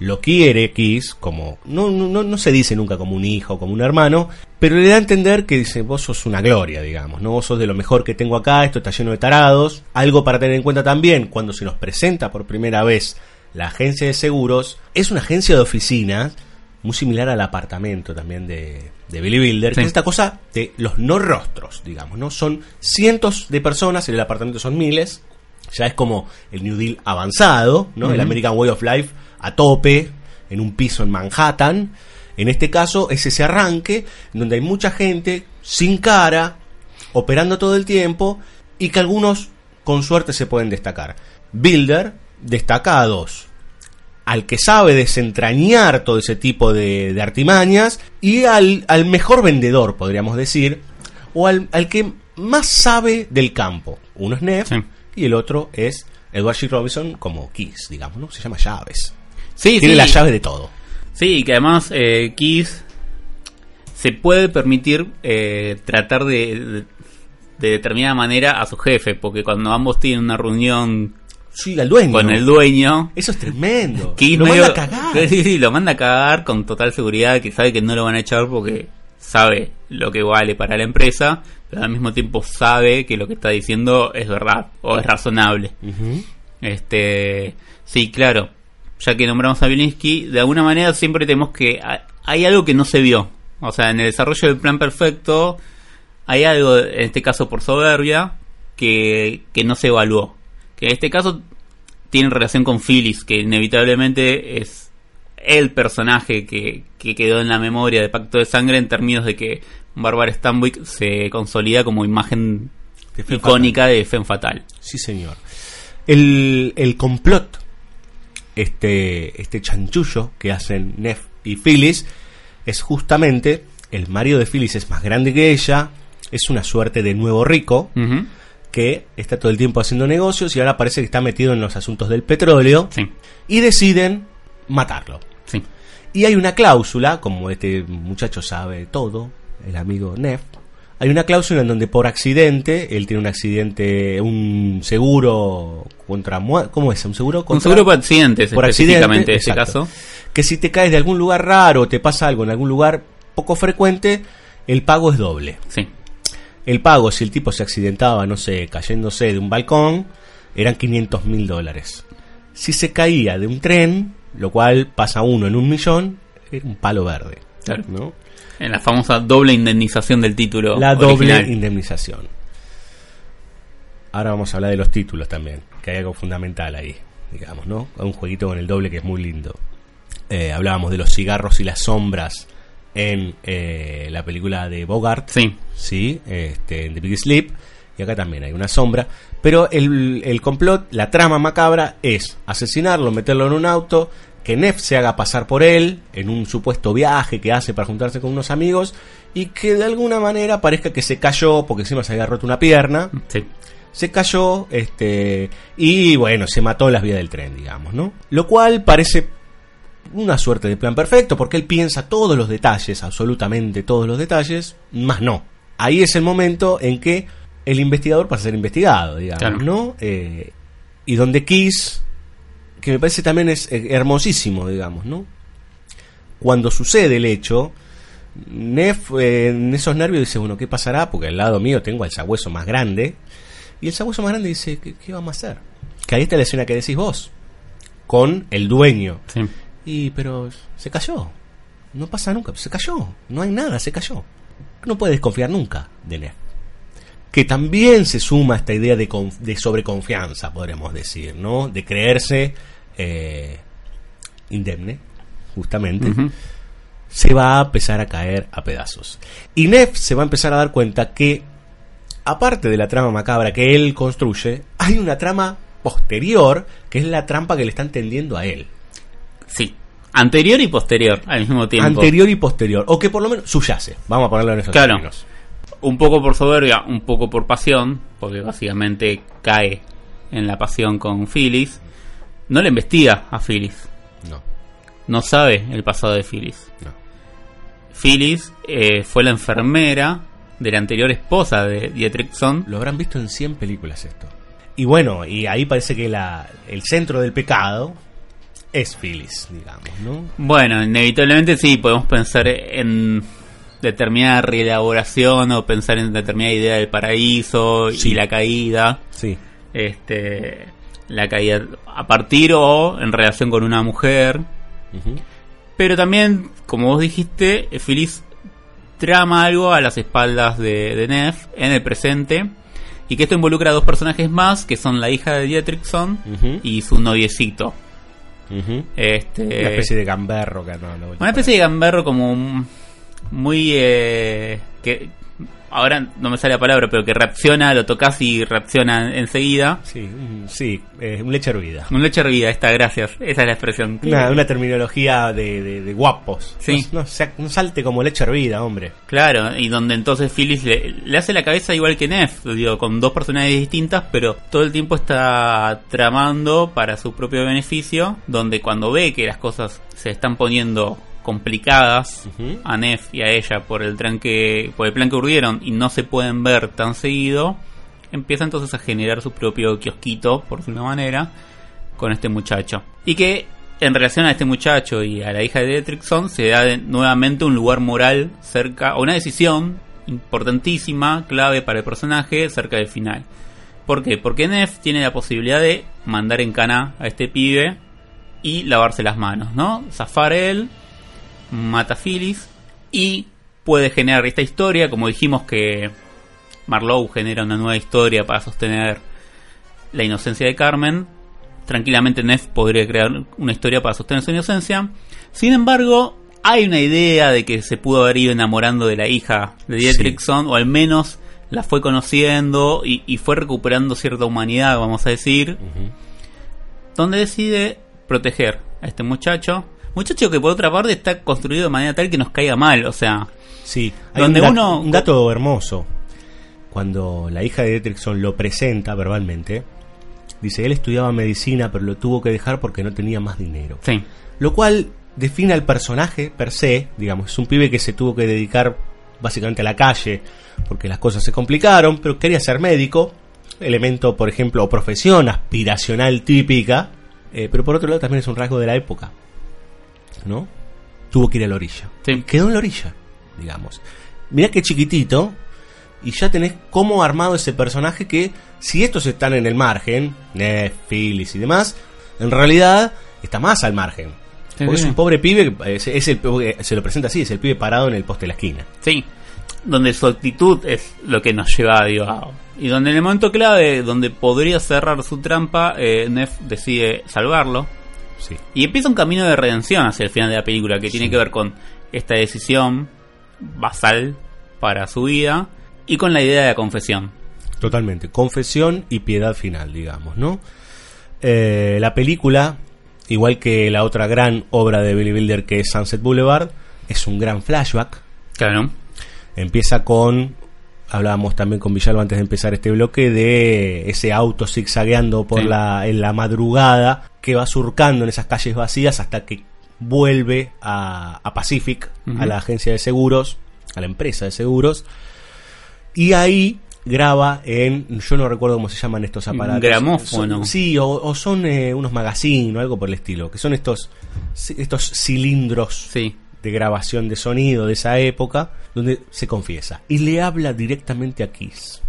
Lo quiere Kiss como... No, no, no, no se dice nunca como un hijo, como un hermano, pero le da a entender que dice, vos sos una gloria, digamos, ¿no? Vos sos de lo mejor que tengo acá, esto está lleno de tarados. Algo para tener en cuenta también, cuando se nos presenta por primera vez la agencia de seguros, es una agencia de oficinas muy similar al apartamento también de, de Billy Builder, Sí. que es esta cosa de los no rostros, digamos, ¿no? Son cientos de personas, en el apartamento son miles, ya es como el New Deal avanzado, ¿no? El. American Way of Life a tope, en un piso en Manhattan. En este caso es ese arranque donde hay mucha gente sin cara, operando todo el tiempo y que algunos con suerte se pueden destacar. Builder destaca a dos. Al que sabe desentrañar todo ese tipo de, de artimañas y al, al mejor vendedor, podríamos decir, o al, al que más sabe del campo. Uno es Neff Sí. y el otro es Edward G. Robinson como Kiss, digamos, ¿no? Se llama Llaves. Sí, Tiene sí. la llave de todo. Sí, y que además eh, Kiss se puede permitir eh, tratar de, de, de determinada manera a su jefe, porque cuando ambos tienen una reunión Sí, al dueño. con el dueño, Eso es tremendo. Lo medio- manda a cagar. Sí, sí, lo manda a cagar con total seguridad, que sabe que no lo van a echar porque sabe lo que vale para la empresa, pero al mismo tiempo sabe que lo que está diciendo es verdad o es razonable. Este, sí, claro. Ya que nombramos a Bielinski, de alguna manera siempre tenemos que ha- hay algo que no se vio. O sea, en el desarrollo del plan perfecto hay algo, en este caso por soberbia, que, que no se evaluó. Que en este caso tiene relación con Phyllis, que inevitablemente es el personaje que, que quedó en la memoria de Pacto de Sangre en términos de que Barbara Stanwyck se consolida como imagen De icónica de Femme Fatal. Sí, señor. El, el complot, este, este chanchullo que hacen Neff y Phyllis, es justamente el marido de Phyllis es más grande que ella, es una suerte de nuevo rico Ujú. Que está todo el tiempo haciendo negocios y ahora parece que está metido en los asuntos del petróleo Sí, y deciden matarlo. sí. Y hay una cláusula, como este muchacho sabe todo, el amigo Neff, hay una cláusula en donde por accidente, él tiene un accidente, un seguro contra muerte, ¿cómo es? Un seguro Un contra seguro por accidentes, por específicamente en este caso. Que si te caes de algún lugar raro o te pasa algo en algún lugar poco frecuente, el pago es doble. Sí, El pago, si el tipo se accidentaba, no sé, cayéndose de un balcón, eran 500 mil dólares. Si se caía de un tren, lo cual pasa uno en un millón, era un palo verde. Claro. ¿no? en la famosa doble indemnización del título. La doble indemnización. Ahora vamos a hablar de los títulos también, que hay algo fundamental ahí, digamos, ¿no? Un jueguito con el doble que es muy lindo. Eh, hablábamos de los cigarros y las sombras en eh, la película de Bogart, Sí, sí, este, en The Big Sleep, y acá también hay una sombra. Pero el, el complot, la trama macabra es asesinarlo, meterlo en un auto, que Neff se haga pasar por él en un supuesto viaje que hace para juntarse con unos amigos y que de alguna manera parezca que se cayó porque encima se había roto una pierna, sí. se cayó este y bueno, se mató en las vías del tren, digamos, ¿no? Lo cual parece una suerte de plan perfecto porque él piensa todos los detalles, absolutamente todos los detalles, más no. Ahí es el momento en que el investigador pasa a ser investigado, digamos, Claro. ¿no? Eh, y donde Kiss, que me parece también es eh, hermosísimo, digamos, ¿no? Cuando sucede el hecho, Neff eh, en esos nervios dice, bueno, ¿qué pasará? Porque al lado mío tengo al sabueso más grande. Y el sabueso más grande dice, ¿qué, qué vamos a hacer? Que ahí está la escena que decís vos, con el dueño. sí. Y pero se cayó. No pasa nunca, se cayó. No hay nada, se cayó. No puedes desconfiar nunca de Neff. Que también se suma a esta idea de, conf- de sobreconfianza, podremos decir, ¿no? De creerse eh, indemne, justamente. Se va a empezar a caer a pedazos. Y Neff se va a empezar a dar cuenta que, aparte de la trama macabra que él construye, hay una trama posterior que es la trampa que le están tendiendo a él. Sí. Anterior y posterior al mismo tiempo. Anterior y posterior. O que por lo menos subyace. Vamos a ponerlo en esos Claro. términos. Un poco por soberbia, un poco por pasión, porque básicamente cae en la pasión con Phyllis. No le investiga a Phyllis. No, No sabe el pasado de Phyllis. no. Phyllis eh, fue la enfermera de la anterior esposa de Dietrichson. Lo habrán visto en 100 películas esto. Y bueno, y ahí parece que la, el centro del pecado es Phyllis, digamos, ¿no? Bueno, inevitablemente sí, podemos pensar en determinada reelaboración o pensar en determinada idea del paraíso Sí. y la caída. Sí. Este, la caída a partir o en relación con una mujer. Pero también, como vos dijiste, Phyllis trama algo a las espaldas de, de Neff en el presente. Y que esto involucra a dos personajes más, que son la hija de Dietrichson y su noviecito. Ujú. Este, Una especie de gamberro que no, no- una especie de gamberro como un- muy... eh, que ahora no me sale la palabra, pero que reacciona, lo tocas y reacciona enseguida. Sí, un- sí, eh, un leche hervida. Un leche hervida, esta, gracias. Esa es la expresión. Una, una terminología de, de- de guapos. Sí. No, no sea- no salte como leche hervida, hombre. Claro, y donde entonces Phyllis le, le hace la cabeza igual que Neff, digo, con dos personalidades distintas, pero todo el tiempo está tramando para su propio beneficio, donde cuando ve que las cosas se están poniendo complicadas a Neff y a ella por el plan que, por el plan que urdieron y no se pueden ver tan seguido, empieza entonces a generar su propio kiosquito, por una manera, con este muchacho. Y que en relación a este muchacho y a la hija de Dietrichson se da nuevamente un lugar moral cerca, o una decisión importantísima, clave para el personaje cerca del final. ¿Por qué? Porque Neff tiene la posibilidad de mandar en cana a este pibe y lavarse las manos, ¿no? Zafar él, mata a Phyllis y puede generar esta historia, como dijimos que Marlowe genera una nueva historia para sostener la inocencia de Carmen. Tranquilamente Neff podría crear una historia para sostener su inocencia. Sin embargo, hay una idea de que se pudo haber ido enamorando de la hija de Dietrichson, o al menos la fue conociendo y, y fue recuperando cierta humanidad, vamos a decir. Donde decide proteger a este muchacho. Muchacho que por otra parte está construido de manera tal que nos caiga mal, o sea. Sí, hay donde un, uno. un dato hermoso. Cuando la hija de Dietrichson lo presenta verbalmente, dice, él estudiaba medicina, pero lo tuvo que dejar porque no tenía más dinero. Sí. Lo cual define al personaje per se, digamos, es un pibe que se tuvo que dedicar básicamente a la calle porque las cosas se complicaron, pero quería ser médico, elemento, por ejemplo, o profesión aspiracional típica, eh, pero por otro lado también es un rasgo de la época, ¿no? Tuvo que ir a la orilla. Sí. Quedó en la orilla, digamos. Mirá qué chiquitito, y ya tenés cómo armado ese personaje que, si estos están en el margen, Neff, Phyllis y demás, en realidad está más al margen. Sí, Porque sí. es un pobre pibe, es, es el, se lo presenta así, es el pibe parado en el poste de la esquina. Sí, donde su actitud es lo que nos lleva digo, a... Y donde en el momento clave, donde podría cerrar su trampa, eh, Neff decide salvarlo. Sí. Y empieza un camino de redención hacia el final de la película, que tiene que ver con esta decisión basal para su vida y con la idea de la confesión. Totalmente. Confesión y piedad final, digamos, ¿no? Eh, la película, igual que la otra gran obra de Billy Wilder que es Sunset Boulevard, es un gran flashback. Claro. Empieza con, hablábamos también con Villalba antes de empezar este bloque, de ese auto zigzagueando por Sí. la, en la madrugada que va surcando en esas calles vacías hasta que vuelve a, a Pacific, a la agencia de seguros, a la empresa de seguros, y ahí graba en, yo no recuerdo cómo se llaman estos aparatos. Gramófono. Son- sí, o, o son eh, unos magazines o algo por el estilo, que son estos, estos cilindros Sí. De grabación de sonido de esa época, donde se confiesa. Y le habla directamente a Kiss.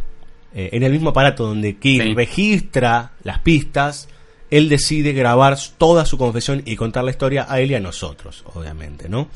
Eh, en el mismo aparato donde Kiss Sí. registra las pistas, él decide grabar toda su confesión y contar la historia a él y a nosotros, obviamente, ¿no?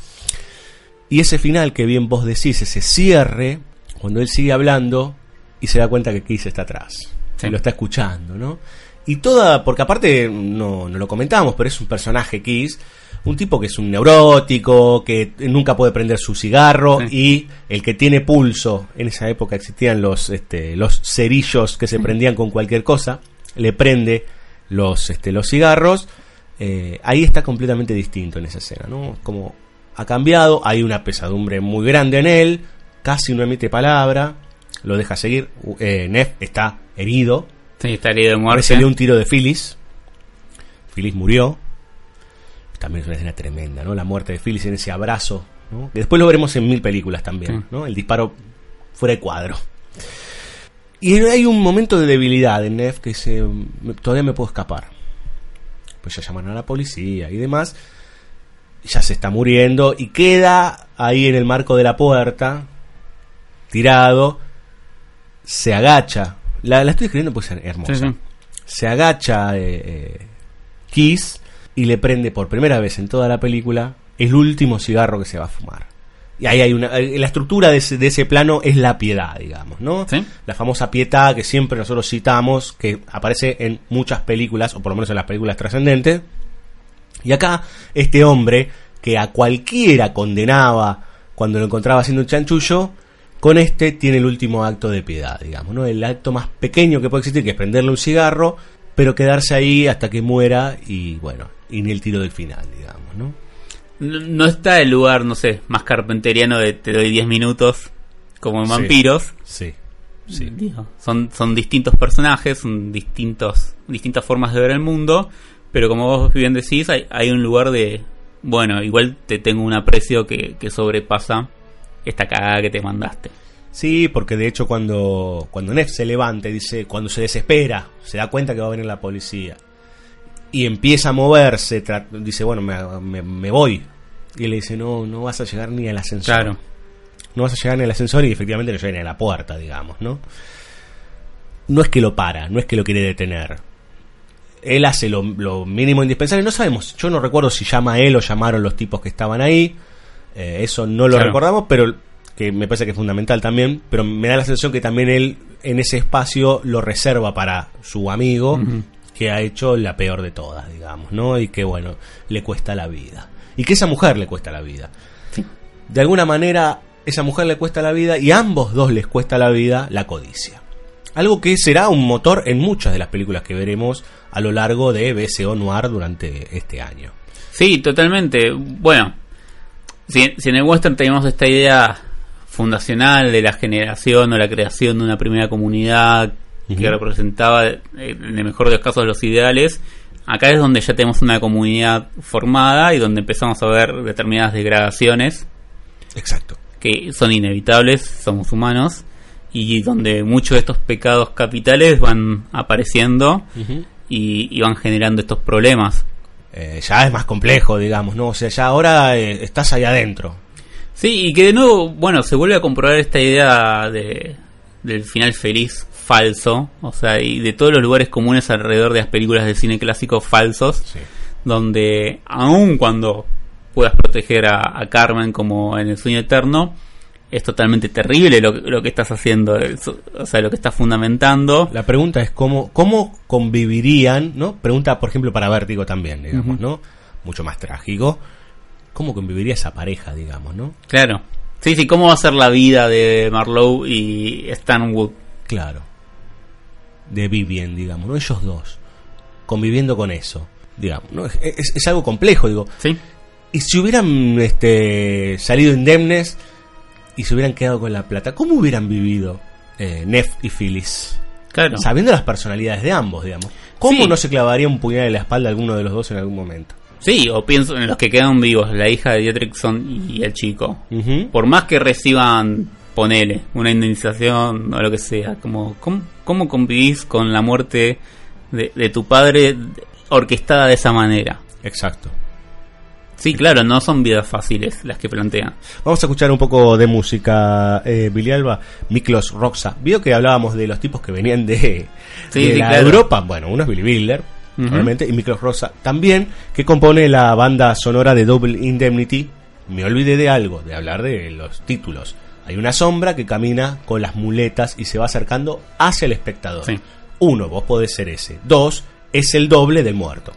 Y ese final que bien vos decís, ese cierre, cuando él sigue hablando y se da cuenta que Kiss está atrás. Sí. Y lo está escuchando, ¿no? Y toda, porque aparte no, no lo comentamos, pero es un personaje Kiss, un tipo que es un neurótico, que nunca puede prender su cigarro y el que tiene pulso, en esa época existían los, este, los cerillos que se prendían con cualquier cosa, le prende los, este, los cigarros, eh, ahí está completamente distinto en esa escena, ¿no? Como ha cambiado, hay una pesadumbre muy grande en él, casi no emite palabra, lo deja seguir, eh, Neff está herido, Sí, está herido de muerte. recibió un tiro de Phyllis, Phyllis murió, también es una escena tremenda, ¿no? La muerte de Phyllis en ese abrazo, ¿no? Que después lo veremos en mil películas también, Sí. ¿no? El disparo fuera de cuadro. Y hay un momento de debilidad en Neff que dice, "Me- todavía me puedo escapar. Pues ya llaman a la policía y demás. Ya se está muriendo y queda ahí en el marco de la puerta, tirado, se agacha. La, la estoy escribiendo porque es hermosa. Sí, sí. Se agacha eh, eh, Kiss y le prende por primera vez en toda la película el último cigarro que se va a fumar. Y ahí hay una. eh, La estructura de ese, de ese plano es la piedad, digamos, ¿no? Sí. La famosa pietad que siempre nosotros citamos, que aparece en muchas películas, o por lo menos en las películas trascendentes. Y acá, este hombre, que a cualquiera condenaba cuando lo encontraba haciendo un chanchullo, con este tiene el último acto de piedad, digamos, ¿no? El acto más pequeño que puede existir, que es prenderle un cigarro, pero quedarse ahí hasta que muera y, bueno, y ni el tiro del final, digamos, ¿no? No, no está el lugar, no sé, más carpenteriano de te doy 10 minutos, como en Sí. vampiros. Sí, sí. Digo, son, son distintos personajes, son distintos, distintas formas de ver el mundo, pero como vos bien decís, hay, hay un lugar de, bueno, igual te tengo un aprecio que, que sobrepasa esta cagada que te mandaste. Sí, porque de hecho cuando, cuando Neff se levanta y dice, cuando se desespera, se da cuenta que va a venir la policía y empieza a moverse, dice, bueno, me, me- me voy. Y él le dice, no, no vas a llegar ni al ascensor. Claro. no vas a llegar en el ascensor y efectivamente no llega ni a la puerta, digamos, ¿no? No es que lo para, no es que lo quiere detener. Él hace lo, lo mínimo indispensable. No sabemos, yo no recuerdo si llama a él o llamaron los tipos que estaban ahí. Eh, eso no lo Claro. recordamos, pero que me parece que es fundamental también. Pero me da la sensación que también él en ese espacio lo reserva para su amigo. Que ha hecho la peor de todas, digamos, ¿no? Y que, bueno, le cuesta la vida. Y que esa mujer le cuesta la vida. De alguna manera, esa mujer le cuesta la vida y a ambos dos les cuesta la vida la codicia. Algo que será un motor en muchas de las películas que veremos a lo largo de BSO Noir durante este año. Sí, totalmente. Bueno, si, si en el western tenemos esta idea fundacional de la generación o la creación de una primera comunidad que representaba, eh, en el mejor de los casos, los ideales, acá es donde ya tenemos una comunidad formada y donde empezamos a ver determinadas degradaciones. Exacto. Que son inevitables, somos humanos, y donde muchos de estos pecados capitales van apareciendo y, y van generando estos problemas. Eh, ya es más complejo, digamos, ¿no? O sea, ya ahora eh, estás ahí adentro. Sí, y que de nuevo, bueno, se vuelve a comprobar esta idea de, del final feliz falso, o sea, y de todos los lugares comunes alrededor de las películas de cine clásico falsos, donde aun cuando puedas proteger a, a Carmen como en el sueño eterno, es totalmente terrible lo, que- lo que estás haciendo, o sea, lo que estás fundamentando. La pregunta es cómo, cómo convivirían, ¿no? Pregunta, por ejemplo, para Vértigo también, digamos. ¿no? Mucho más trágico. ¿Cómo conviviría esa pareja, digamos, ¿no? Claro. Sí, sí, ¿cómo va a ser la vida de Marlowe y Stanwood? Claro. De Vivian, digamos, ¿no? Ellos dos. Conviviendo con eso. Digamos, ¿no? Es, es- es algo complejo, digo. Sí. Y si hubieran este, salido indemnes y se hubieran quedado con la plata, ¿cómo hubieran vivido eh, Neff y Phyllis? Claro. Sabiendo las personalidades de ambos, digamos. ¿Cómo Sí. no se clavaría un puñal en la espalda a alguno de los dos en algún momento? Sí, o pienso en los que quedan vivos, la hija de Dietrichson y el chico. Por más que reciban, ponele, una indemnización o lo que sea, como ¿cómo, cómo convivís con la muerte de, de tu padre orquestada de esa manera? Exacto. Sí, claro, no son vidas fáciles las que plantean. Vamos a escuchar un poco de música, eh, Billy Alba, Miklos Roxa. Vio que hablábamos de los tipos que venían de, Sí, de sí, la claro. Europa. Bueno, uno es Billy Biller, Ujú. obviamente, y Miklos Roxa también, que compone la banda sonora de Double Indemnity. Me olvidé de algo, de hablar de los títulos. Hay una sombra que camina con las muletas y se va acercando hacia el espectador. Sí. Uno, vos podés ser ese. Dos, es el doble del muerto.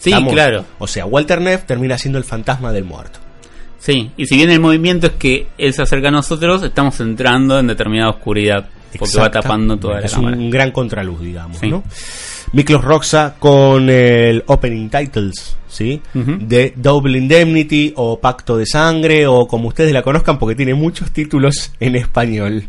Sí, claro. O sea, Walter Neff termina siendo el fantasma del muerto. Sí, y si bien el movimiento es que él se acerca a nosotros, estamos entrando en determinada oscuridad, porque va tapando toda la es cámara. un gran contraluz, digamos, Sí. ¿no? Miklos Roxa con el opening titles, ¿sí? De Double Indemnity o Pacto de Sangre o como ustedes la conozcan porque tiene muchos títulos en español.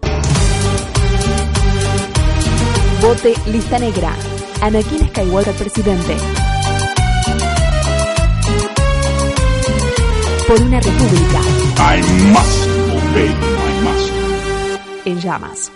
Vote lista negra. Anakin Skywalker presidente. Por una república I must obey my master. En llamas.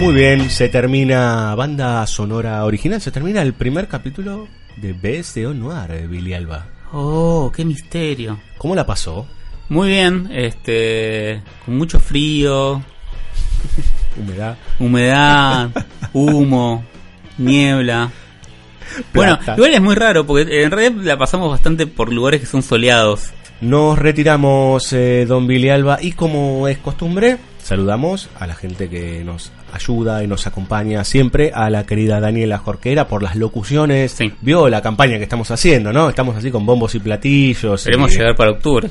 Muy bien, se termina banda sonora original, se termina el primer capítulo de BSO Noir, de Billy Alba. Oh, qué misterio. ¿Cómo la pasó? Muy bien, este, con mucho frío, Humedad. humedad, humo, niebla. Bueno, igual es muy raro porque en realidad la pasamos bastante por lugares que son soleados. Nos retiramos, eh, don Billy Alba, y como es costumbre, saludamos a la gente que nos ayuda y nos acompaña siempre, a la querida Daniela Jorquera por las locuciones. Vio la campaña que estamos haciendo, ¿no? Estamos así con bombos y platillos. Queremos y- llegar para octubre.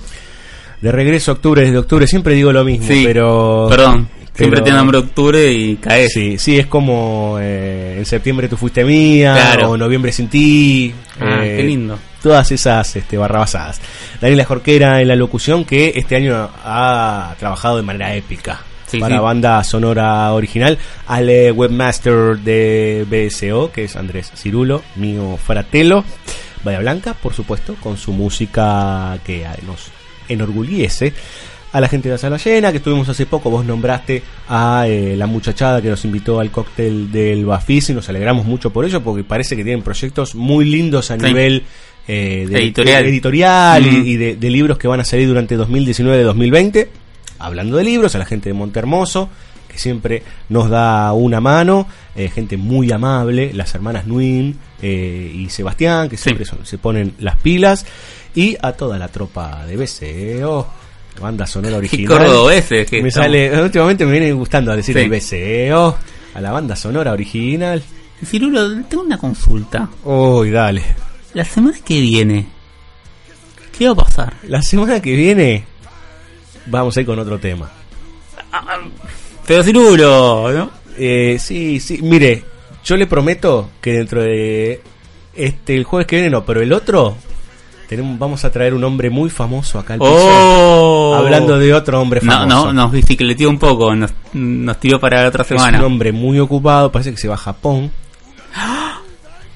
De regreso a octubre, desde octubre, siempre digo lo mismo, Sí, pero... Perdón, siempre pero- tiene hambre octubre y caes. Sí, sí, es como eh, en septiembre tú fuiste mía, Claro. o noviembre sin ti. Ah, eh, qué lindo. Todas esas este, barrabasadas. Daniela Jorquera en la locución que este año ha trabajado de manera épica Sí, para sí. banda sonora original. Al webmaster de BSO, que es Andrés Cirulo, mío fratello. Bahía Blanca, por supuesto, con su música que nos enorgullece. A la gente de la sala llena, que estuvimos hace poco, vos nombraste a eh, la muchachada que nos invitó al cóctel del Bafis y nos alegramos mucho por ello porque parece que tienen proyectos muy lindos a Sí. nivel eh, de- Editorial. de- editorial y- Mm. y, de, de libros que van a salir durante 2019-2020. Hablando de libros, a la gente de Montermoso, que siempre nos da una mano, eh, gente muy amable, las hermanas Nuin eh, y Sebastián, que siempre son- se ponen las pilas, y a toda la tropa de BCO, banda sonora original. cordobeses que me estamos. sale, últimamente me viene gustando decir Sí. el BCO, a la banda sonora original. Cirulo, tengo una consulta. Uy, dale. La semana que viene, ¿qué va a pasar? La semana que viene vamos a ir con otro tema. Pero Cirulo, ¿no? Eh, sí, sí, mire, yo le prometo que dentro de este el jueves que viene no, pero el otro tenemos vamos a traer un hombre muy famoso acá al piso. Oh. Hablando de otro hombre No, famoso. no, nos bicicleteó un poco, nos, nos tiró para la otra Es semana. un hombre muy ocupado, parece que se va a Japón.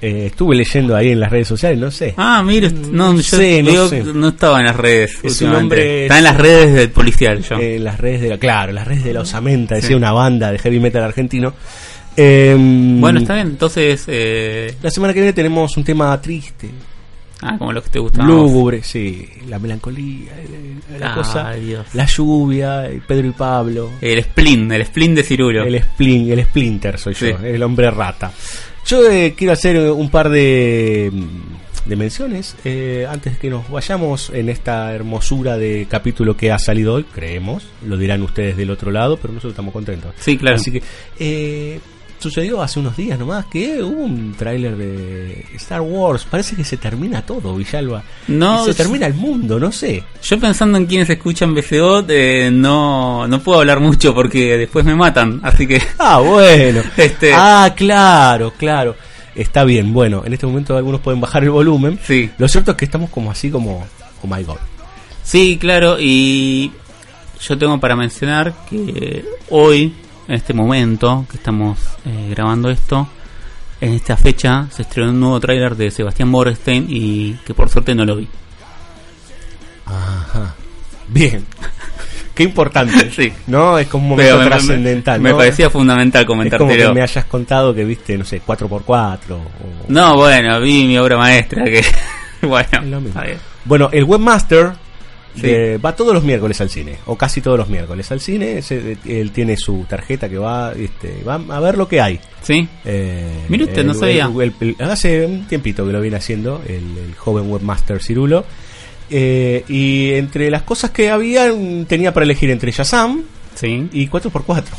Eh, estuve leyendo ahí en las redes sociales, no sé. Ah, mire, no, yo sé, no digo, sé. no estaba en las redes. Es un últimamente. hombre- Está en las redes del policial, yo. En las redes de la, claro, las redes de la Osamenta, decía Sí. una banda de heavy metal argentino. Eh, bueno, está bien, entonces. Eh, La semana que viene tenemos un tema triste, ah, como lo que te gusta. más. lúgubre, sí, la melancolía, la, la cosa, Dios. la lluvia, el Pedro y Pablo, El spleen, el spleen de Cirulo. el splin, el splinter soy yo, el hombre rata. Yo eh, quiero hacer un par de, de menciones eh, antes que nos vayamos en esta hermosura de capítulo que ha salido hoy, creemos, lo dirán ustedes del otro lado, pero nosotros estamos contentos. Sí, claro. Así que eh, sucedió hace unos días nomás que hubo un tráiler de Star Wars, parece que se termina todo, Villalba. No, se termina el mundo, no sé. Yo pensando en quienes escuchan BCO, eh, no, no puedo hablar mucho porque después me matan, así que... Ah, bueno. Este- Ah, claro, claro. Está bien, bueno, en este momento algunos pueden bajar el volumen. Sí. Lo cierto es que estamos como así como, oh my god. Sí, claro, y yo tengo para mencionar que hoy, en este momento que estamos eh, grabando esto, en esta fecha se estrenó un nuevo tráiler de Sebastián Borstein y que por suerte no lo vi. Ajá. Bien. Qué importante. Sí. ¿No? Es como un Pero momento me- trascendental. Me ¿no? parecía fundamental Es como que me hayas contado que viste, no sé, 4x4. o- No, bueno, vi mi obra maestra que... bueno, Es. Bueno, el webmaster Sí. de- va todos los miércoles al cine, o casi todos los miércoles al cine. ese- él tiene su tarjeta que va, este, va a ver lo que hay. ¿Sí? Eh, Mire usted, no sabía. el- el- el- hace un tiempito que lo viene haciendo el, joven webmaster Cirulo. Eh, y entre las cosas que había, mm, tenía para elegir entre Shazam Sí. y 4x4.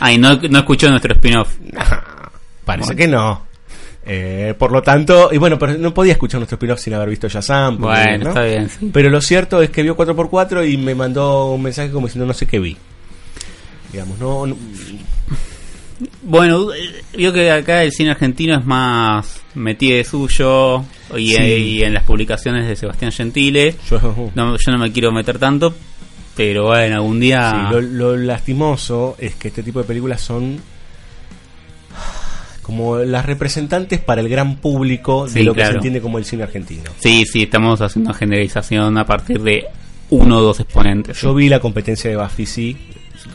Ay, no, no escuchó nuestro spin-off. Parece Bueno. que no. Eh, por lo tanto, y bueno, pero no podía escuchar nuestro spin-off sin haber visto Shazam. Bueno, ¿no? está bien, sí. Pero lo cierto es que vio 4x4 y me mandó un mensaje como diciendo no sé qué vi. Digamos, no. no- Bueno, vio que acá el cine argentino es más metido de suyo y, Sí. y en las publicaciones de Sebastián Gentile. Yo- no, yo no me quiero meter tanto, pero bueno, algún día... Sí, lo, lo lastimoso es que este tipo de películas son como las representantes para el gran público de lo que se entiende como el cine argentino. Sí, sí, estamos haciendo generalización a partir de uno o dos exponentes. Yo vi la competencia de Bafisi,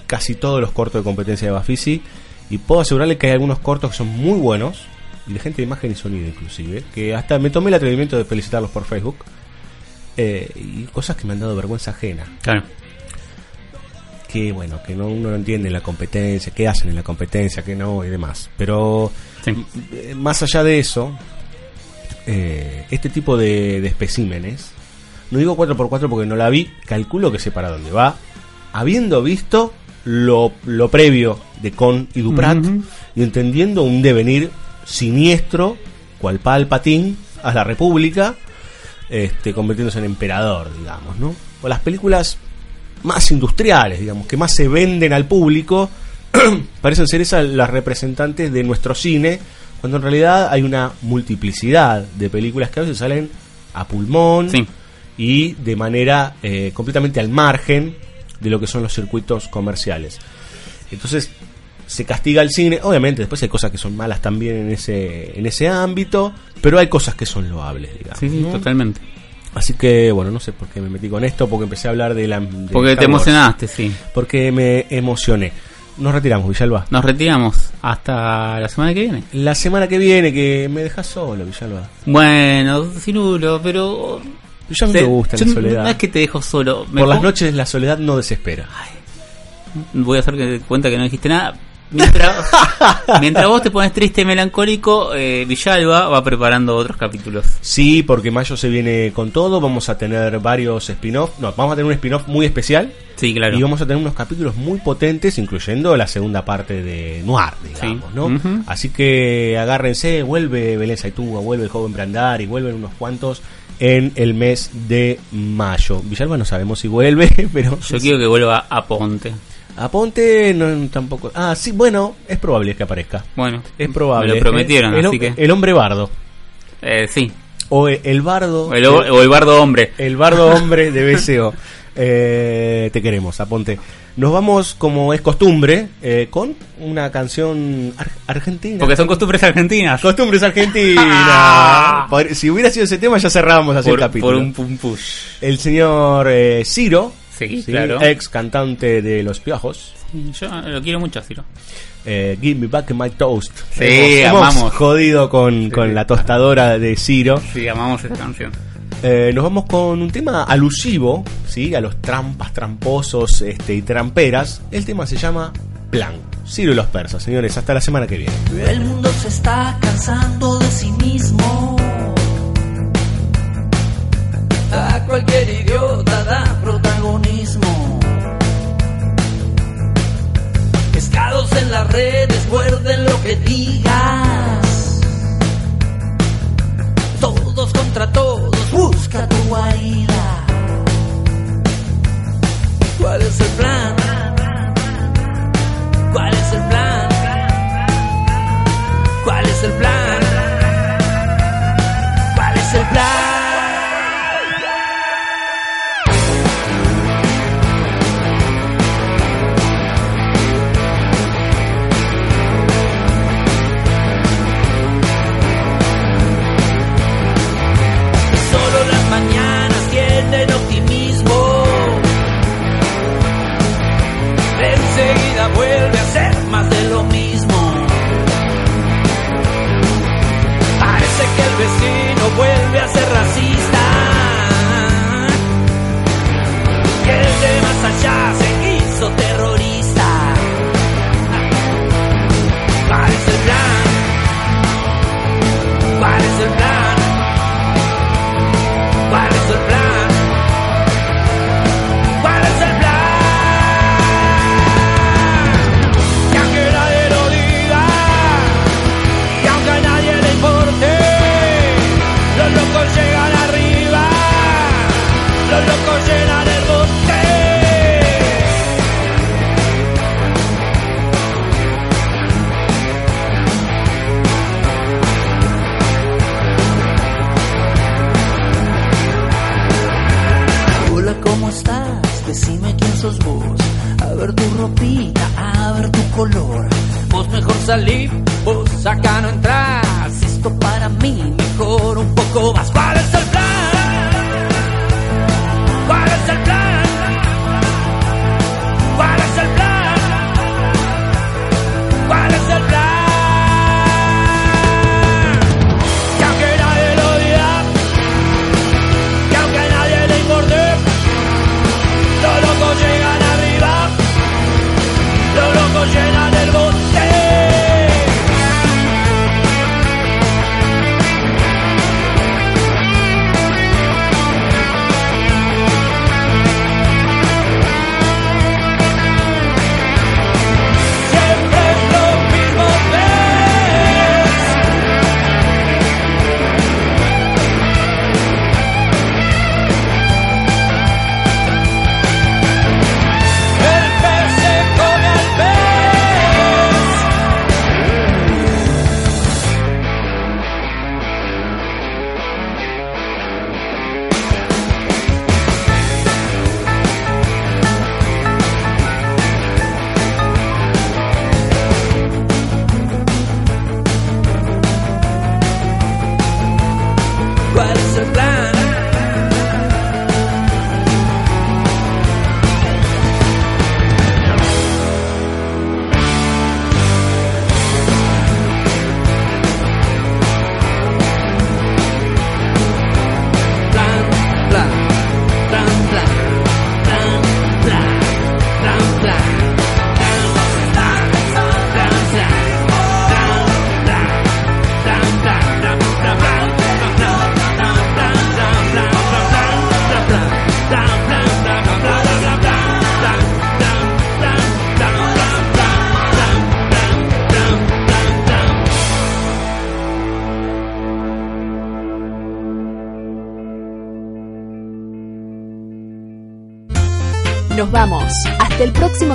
casi todos los cortos de competencia de Bafisi, y puedo asegurarle que hay algunos cortos que son muy buenos, y de gente de imagen y sonido inclusive, que hasta me tomé el atrevimiento de felicitarlos por Facebook, eh, y cosas que me han dado vergüenza ajena. Claro. Que bueno, que no, uno no entiende la competencia, qué hacen en la competencia, qué no y demás. Pero eh, más allá de eso, eh, este tipo de, de especímenes, no digo 4x4 porque no la vi, calculo que sé para dónde va, habiendo visto lo, lo previo de Con y Duprat y entendiendo un devenir siniestro, cual Palpatine a la República, este, convirtiéndose en emperador, digamos, ¿no? O las películas más industriales, digamos, que más se venden al público, parecen ser esas las representantes de nuestro cine, cuando en realidad hay una multiplicidad de películas que a veces salen a pulmón y de manera eh, completamente al margen de lo que son los circuitos comerciales. Entonces se castiga el cine, obviamente después hay cosas que son malas también en ese en ese ámbito, pero hay cosas que son loables, digamos. Sí, sí, ¿no? totalmente. Así que, bueno, no sé por qué me metí con esto, porque empecé a hablar de la... de Porque te emocionaste, sí. Porque me emocioné. Nos retiramos, Villalba. Nos retiramos hasta la semana que viene. La semana que viene, que me dejas solo, Villalba. Bueno, Cirulo, pero... Ya no Te- me gusta yo la soledad. No es que te dejo solo. me Por las noches la soledad no desespera. Voy a hacer que cuenta que no dijiste nada. Mientras, mientras vos te pones triste y melancólico, eh, Villalba va preparando otros capítulos. Sí, porque mayo se viene con todo. Vamos a tener varios spin-off. No, vamos a tener un spin-off muy especial. Sí, claro. Y vamos a tener unos capítulos muy potentes, incluyendo la segunda parte de Noir, digamos, ¿no? Así que agárrense, vuelve Belén Saitúa, vuelve el joven Brandar y vuelven unos cuantos en el mes de mayo. Villalba no sabemos si vuelve, pero... Yo quiero que vuelva a Ponte. A Ponte no, tampoco... Ah, sí, bueno, es probable que aparezca. Bueno, Es probable. Me lo prometieron, el, así hom- que. El hombre bardo. Eh, sí. O el, el bardo... O el, o el bardo hombre. El bardo hombre de BCO. Eh, te queremos, aponte. Nos vamos, como es costumbre, eh, con una canción ar- argentina. Porque son costumbres argentinas. Costumbres argentinas. Si hubiera sido ese tema, ya cerrábamos así Por, el capítulo. por un pum push. El señor eh, Ciro, Sí, claro. ex cantante de Los Piojos. Yo lo quiero mucho, Ciro. eh, Give me back my toast. Sí, hemos, hemos amamos. jodido con, con la tostadora de Ciro. Sí, amamos esta canción. Eh, nos vamos con un tema alusivo, ¿sí? A los trampas, tramposos este, y tramperas. El tema se llama Plan. Ciro y los persas, señores. Hasta la semana que viene. El mundo se está cansando de sí mismo. A cualquier las redes, muerden lo que digas. Todos contra todos, busca tu guarida. ¿Cuál es el plan? ¿Cuál es el plan? ¿Cuál es el plan? vecino vuelve a ser racista. Que el de más allá se hizo terrorista. Parece el plan. Parece el plan.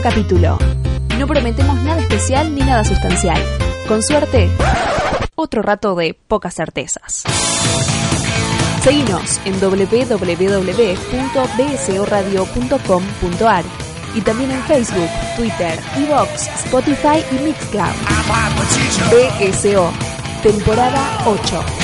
capítulo. No prometemos nada especial ni nada sustancial. Con suerte, otro rato de pocas certezas. Seguinos en www.bsoradio.com.ar y también en Facebook, Twitter, Evox, Spotify y Mixcloud. BSO, temporada 8.